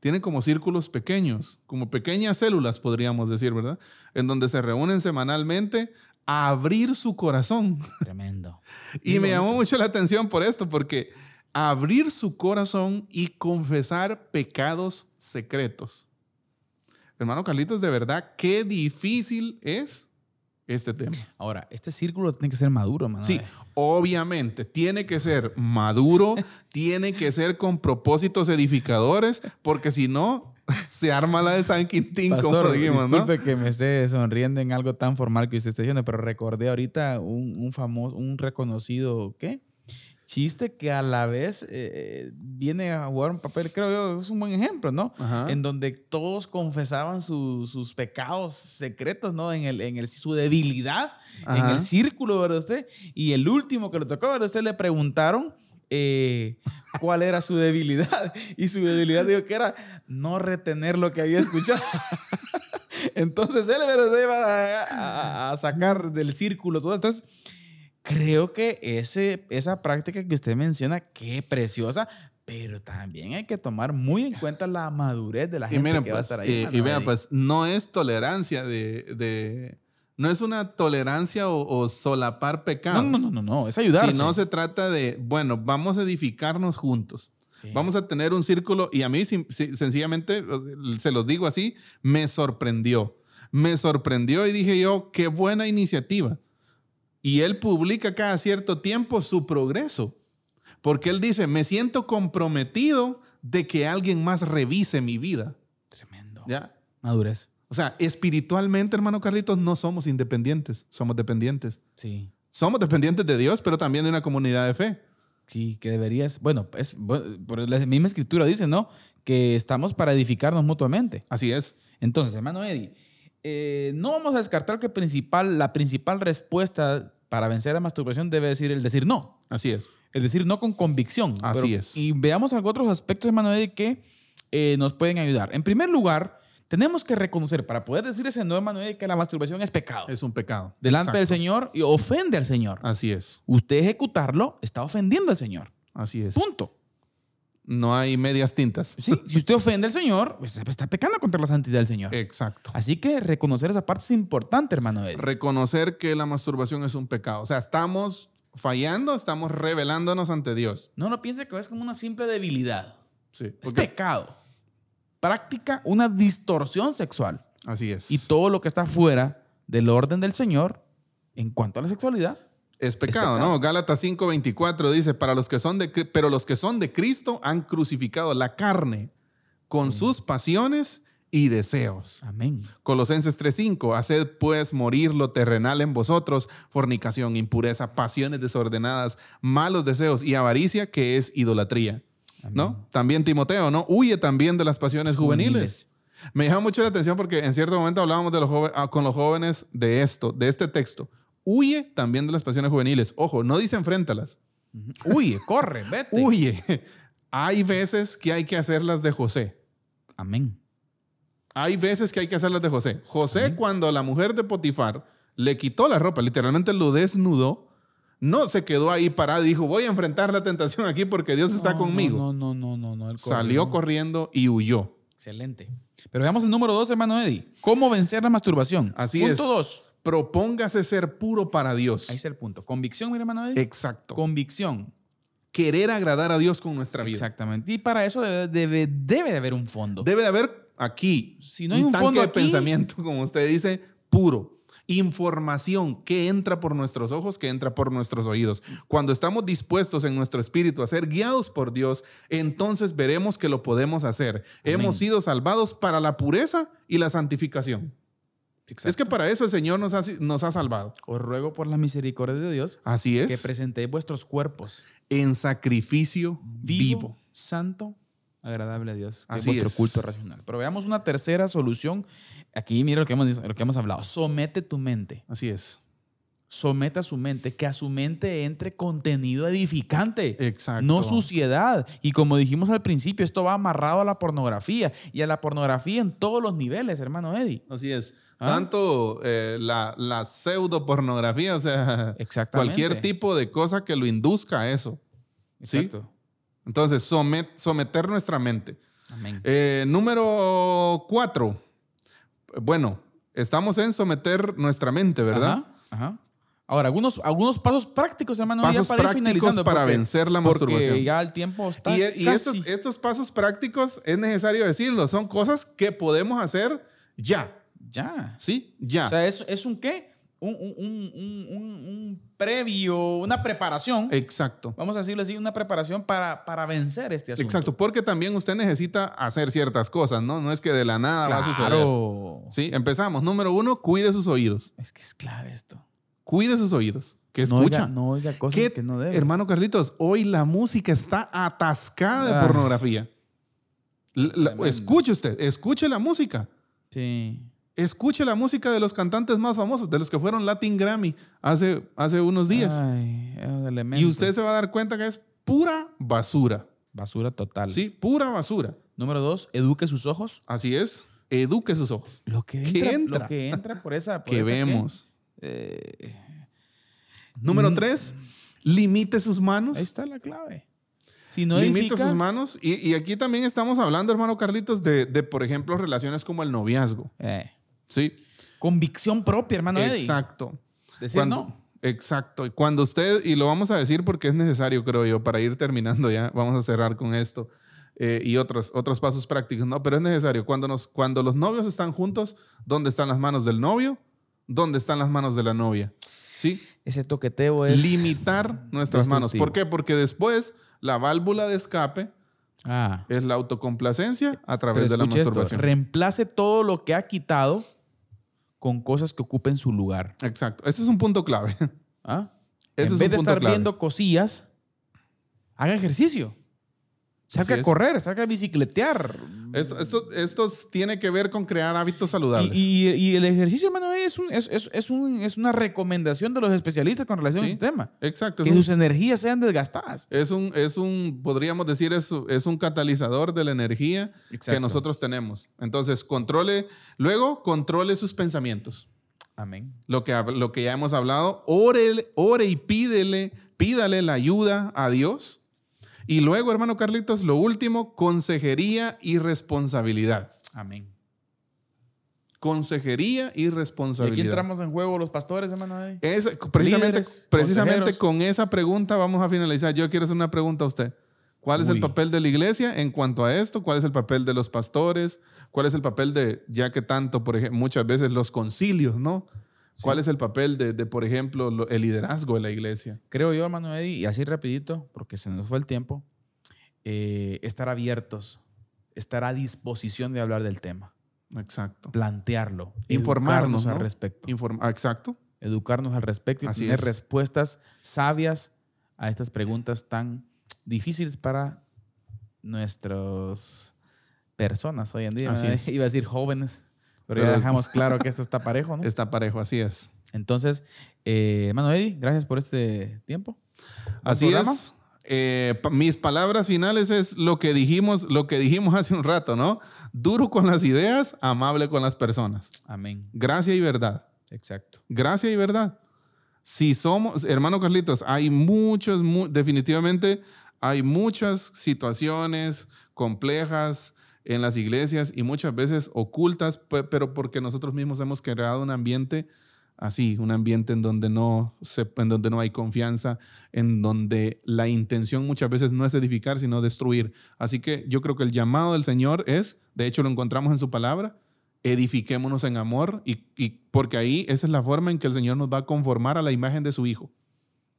Tienen como círculos pequeños, como pequeñas células, podríamos decir, ¿verdad? En donde se reúnen semanalmente a abrir su corazón. Tremendo. Y me llamó mucho la atención por esto, porque abrir su corazón y confesar pecados secretos. Hermano Carlitos, de verdad, qué difícil es este tema. Ahora, este círculo tiene que ser maduro, hermano. Sí, obviamente, tiene que ser maduro, tiene que ser con propósitos edificadores, porque si no, se arma la de San Quintín, como Pastor, dijimos, ¿no? disculpe que me esté sonriendo en algo tan formal que usted está diciendo, pero recordé ahorita un, un famoso, un reconocido, ¿qué? Chiste que a la vez eh, viene a jugar un papel, creo yo, es un buen ejemplo, ¿no? Ajá. En donde todos confesaban su- sus pecados secretos, ¿no? En, el, en el, su debilidad, en Ajá. el círculo, ¿verdad usted? Y el último que le tocó, ¿verdad usted? Le preguntaron eh, cuál era su debilidad. Y su debilidad dijo que era no retener lo que había escuchado. Entonces él ¿verdad? iba a, a- a sacar del círculo todo. Entonces, creo que ese, esa práctica que usted menciona, qué preciosa, pero también hay que tomar muy en cuenta la madurez de la Y gente miren, que va a pues, estar ahí. eh, mano, y vean, pues, no es tolerancia de, de- no es una tolerancia o, o solapar no, pecados. no, no, no, no, es ayudarse. Si no se trata de, bueno, vamos a edificarnos juntos. Sí. Vamos a tener un círculo y a mí si- sencillamente, se los digo así, me sorprendió. Me sorprendió y dije yo, qué buena iniciativa. Y él publica cada cierto tiempo su progreso. Porque él dice, me siento comprometido de que alguien más revise mi vida. Tremendo. ¿Ya? Madurez. O sea, espiritualmente, hermano Carlitos, no somos independientes, somos dependientes. Sí. Somos dependientes de Dios, pero también de una comunidad de fe. Sí, que deberías. Bueno, es, por la misma escritura dice, ¿no? Que estamos para edificarnos mutuamente. Así es. Entonces, hermano Eddie, eh, no vamos a descartar que principal, la principal respuesta para vencer la masturbación debe decir el decir no. Así es. Es decir, no con convicción. Así es. Y veamos algunos otros aspectos, hermano Eddie, que eh, nos pueden ayudar. En primer lugar, tenemos que reconocer, para poder decir ese no, hermano Eddie, que la masturbación es pecado. Es un pecado. delante del. Señor y ofende al Señor. Así es. Usted ejecutarlo está ofendiendo al Señor. Así es. Punto. No hay medias tintas. Sí, si usted ofende al Señor, pues está pecando contra la santidad del Señor. Exacto. Así que reconocer esa parte es importante, hermano Eddie. Reconocer que la masturbación es un pecado. O sea, estamos fallando, estamos revelándonos ante Dios. No lo piense que es como una simple debilidad. Sí. Es pecado. Práctica una distorsión sexual. Así es. Y todo lo que está fuera del orden del Señor en cuanto a la sexualidad. Es pecado, pecado. ¿no? Gálatas 5:24 dice, para los que son de, pero los que son de Cristo han crucificado la carne con sus pasiones y deseos. Amén. Colosenses 3:5, haced pues morir lo terrenal en vosotros, fornicación, impureza, pasiones desordenadas, malos deseos y avaricia, que es idolatría. ¿No? También Timoteo, ¿no? Huye también de las pasiones juveniles. Me llama mucho la atención porque en cierto momento hablábamos de los ah, con los jóvenes de esto, de este texto. Huye también de las pasiones juveniles. Ojo, no dice enfréntalas. Huye, corre, vete. Huye. Hay veces que hay que hacerlas de José. Amén. Hay veces que hay que hacerlas de José. José, cuando la mujer de Potifar le quitó la ropa, literalmente lo desnudó, no se quedó ahí parado y dijo, voy a enfrentar la tentación aquí porque Dios está No, conmigo. No, no, no, no, no. Salió corriendo y huyó. Excelente. Pero veamos el número dos, hermano Eddie. ¿Cómo vencer la masturbación? Así punto es. dos. Propóngase ser puro para Dios. Ahí está el punto. Convicción, mi hermano. Exacto. Convicción. Querer agradar a Dios con nuestra vida. Exactamente. Y para eso debe, debe, debe de haber un fondo. Debe de haber aquí Si no hay un tanque fondo de aquí- pensamiento, como usted dice, puro. Información que entra por nuestros ojos, que entra por nuestros oídos. Cuando estamos dispuestos en nuestro espíritu a ser guiados por Dios, entonces veremos que lo podemos hacer. Hemos sido salvados para la pureza y la santificación. Exacto. Es que para eso el Señor nos ha, nos ha salvado. Os ruego por la misericordia de Dios Así que es. presentéis vuestros cuerpos En sacrificio vivo, vivo. santo, agradable a Dios. que es Así vuestro es. culto racional. Pero veamos una tercera solución. Aquí mira lo que hemos, lo que hemos hablado. Somete tu mente. Así es. someta su mente, que a su mente entre contenido edificante. Exacto. No suciedad. Y como dijimos al principio, esto va amarrado a la pornografía y a la pornografía en todos los niveles, hermano Eddie. Así es. ¿Ah? Tanto eh, la, la pseudo pornografía, o sea, cualquier tipo de cosa que lo induzca a eso. ¿Sí? Exacto. Entonces, somet- someter nuestra mente. Amén. Eh, número cuatro. Bueno, estamos en someter nuestra mente, ¿verdad? Ajá, ajá. Ahora, algunos, algunos pasos prácticos, hermano, ya Pasos para ir prácticos finalizando, para porque- vencer la porque masturbación. ya el tiempo está Y, y casi. estos, estos pasos prácticos, es necesario decirlo, son cosas que podemos hacer ya. Ya. ¿Sí? Ya. O sea, ¿es, es un qué? Un, un- un- un- previo, una preparación. Exacto. Vamos a decirlo así, una preparación para, para vencer este asunto. Exacto, porque también usted necesita hacer ciertas cosas, ¿no? No es que de la nada va a suceder. Sí, empezamos. Número uno, cuide sus oídos. Es que es clave esto. Cuide sus oídos. Que No escucha. oiga, no oiga cosas ¿Qué- que no debe. Hermano Carlitos, hoy la música está atascada de Ah. pornografía. La- escuche usted, escuche la música. Sí. Escuche la música de los cantantes más famosos, de los que fueron Latin Grammy hace, hace unos días. Ay, esos y usted se va a dar cuenta que es pura basura. Basura total. Sí, pura basura. Número dos, eduque sus ojos. Así es. Eduque sus ojos. Lo que ¿Qué entra, entra? Lo que entra por esa. por que vemos. Eh, Número tres, limite sus manos. ahí está la clave. Si no limite edifica, sus manos. Y, y aquí también estamos hablando, hermano Carlitos, de, de, por ejemplo, relaciones como el noviazgo. eh, Sí. convicción propia, hermano Eddie. Exacto. Decir Cuando- no. Exacto. Y cuando usted, y lo vamos a decir porque es necesario, creo yo, para ir terminando ya, vamos a cerrar con esto eh, y otros, otros pasos prácticos, ¿no? Pero es necesario. Cuando, nos, cuando los novios están juntos, ¿dónde están las manos del novio? ¿Dónde están las manos de la novia? ¿Sí? Ese toqueteo es. Limitar nuestras manos. ¿Por qué? Porque después la válvula de escape Ah. es la autocomplacencia a través Pero de la escuche esto, masturbación. reemplace todo lo que ha quitado con cosas que ocupen su lugar. Exacto. Este es un punto clave. ¿Ah? Ese en es vez un de estar clave. viendo cosillas, haga ejercicio. Así a correr, salga a bicicletear. Esto, esto, esto tiene que ver con crear hábitos Y, saludables. y- y el ejercicio, hermano, es, un- es, es- es un- es una recomendación de los especialistas con relación Sí. al tema. Exacto. Que es un- sus energías sean desgastadas. Es un, es un, podríamos decir, es, es un catalizador de la energía que Exacto. nosotros tenemos. Entonces, controle, luego controle sus pensamientos. Amén. Lo que, lo que ya hemos hablado, ore, ore y pídele, pídale la ayuda a Dios. Y luego, hermano Carlitos, lo último, consejería y responsabilidad. Amén. Consejería y Y aquí responsabilidad. entramos en juego los pastores, hermano. Precisamente Líderes, precisamente con esa pregunta vamos a finalizar. Yo quiero hacer una pregunta a usted. ¿Cuál es el papel de la iglesia en cuanto a esto? ¿Cuál es el papel de los pastores? ¿Cuál es el papel de, ya que tanto, por ejemplo, muchas veces los concilios, ¿no? ¿Cuál es el papel de, de, por ejemplo, lo- el liderazgo de la iglesia? Creo yo, hermano Eddie, y así rapidito, porque se nos fue el tiempo, eh, estar abiertos, estar a disposición de hablar del tema, Exacto. plantearlo, Informarnos ¿no? al respecto, Inform- ah, exacto. educarnos al respecto y Así tener es. respuestas sabias a estas preguntas tan difíciles para nuestras personas hoy en día. Así. Iba a decir jóvenes, pero, ya dejamos claro que esto está parejo, ¿no? Está parejo, así es. Entonces, eh, hermano Eddie, gracias por este tiempo. Así programa. es. Eh, mis palabras finales es lo que dijimos, lo que dijimos hace un rato, ¿no? Duro con las ideas, amable con las personas. Amén. Gracia y verdad. Exacto. Gracia y verdad. Si somos, hermano Carlitos, hay muchos, mu- definitivamente hay muchas situaciones complejas en las iglesias y muchas veces ocultas, pe- pero porque nosotros mismos hemos creado un ambiente así, un ambiente en donde no se, en donde no hay confianza, en donde la intención muchas veces no es edificar, sino destruir. Así que yo creo que el llamado del Señor es, de hecho lo encontramos en su palabra, edifiquémonos en amor y, y porque ahí esa es la forma en que el Señor nos va a conformar a la imagen de su Hijo.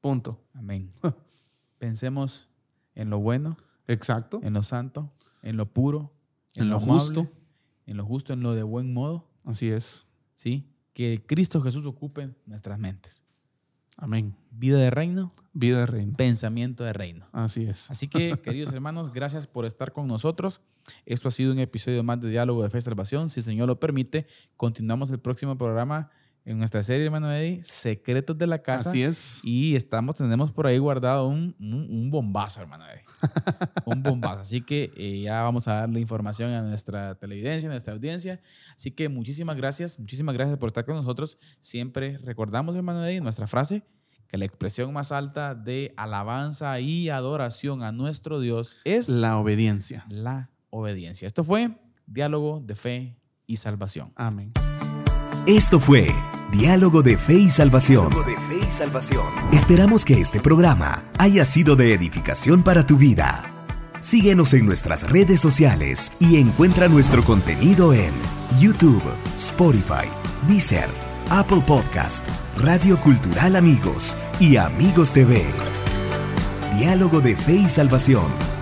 Punto. Amén. Pensemos en lo bueno, Exacto. en lo santo, en lo puro, En lo amable, justo. en lo justo, en lo de buen modo, Así es. ¿sí? Que Cristo Jesús ocupe nuestras mentes. Amén. Vida de reino, Vida de reino. pensamiento de reino. Así es. Así que, queridos hermanos, gracias por estar con nosotros. Esto ha sido un episodio más de Diálogo de Fe y Salvación. Si el Señor lo permite, continuamos el próximo programa en nuestra serie, hermano Eddie, Secretos de la Casa. Así es. Y estamos, tenemos por ahí guardado un, un, un bombazo, hermano Eddie. un bombazo. Así que eh, ya vamos a darle información a nuestra televidencia, a nuestra audiencia. Así que muchísimas gracias, muchísimas gracias por estar con nosotros. Siempre recordamos, hermano Eddie, nuestra frase, que la expresión más alta de alabanza y adoración a nuestro Dios es La obediencia. la obediencia. Esto fue Diálogo de Fe y Salvación. Amén. Esto fue Diálogo de Fe y Salvación. Esperamos que este programa haya sido de edificación para tu vida. Síguenos en nuestras redes sociales y encuentra nuestro contenido en YouTube, Spotify, Deezer, Apple Podcast, Radio Cultural Amigos y Amigos TV. Diálogo de Fe y Salvación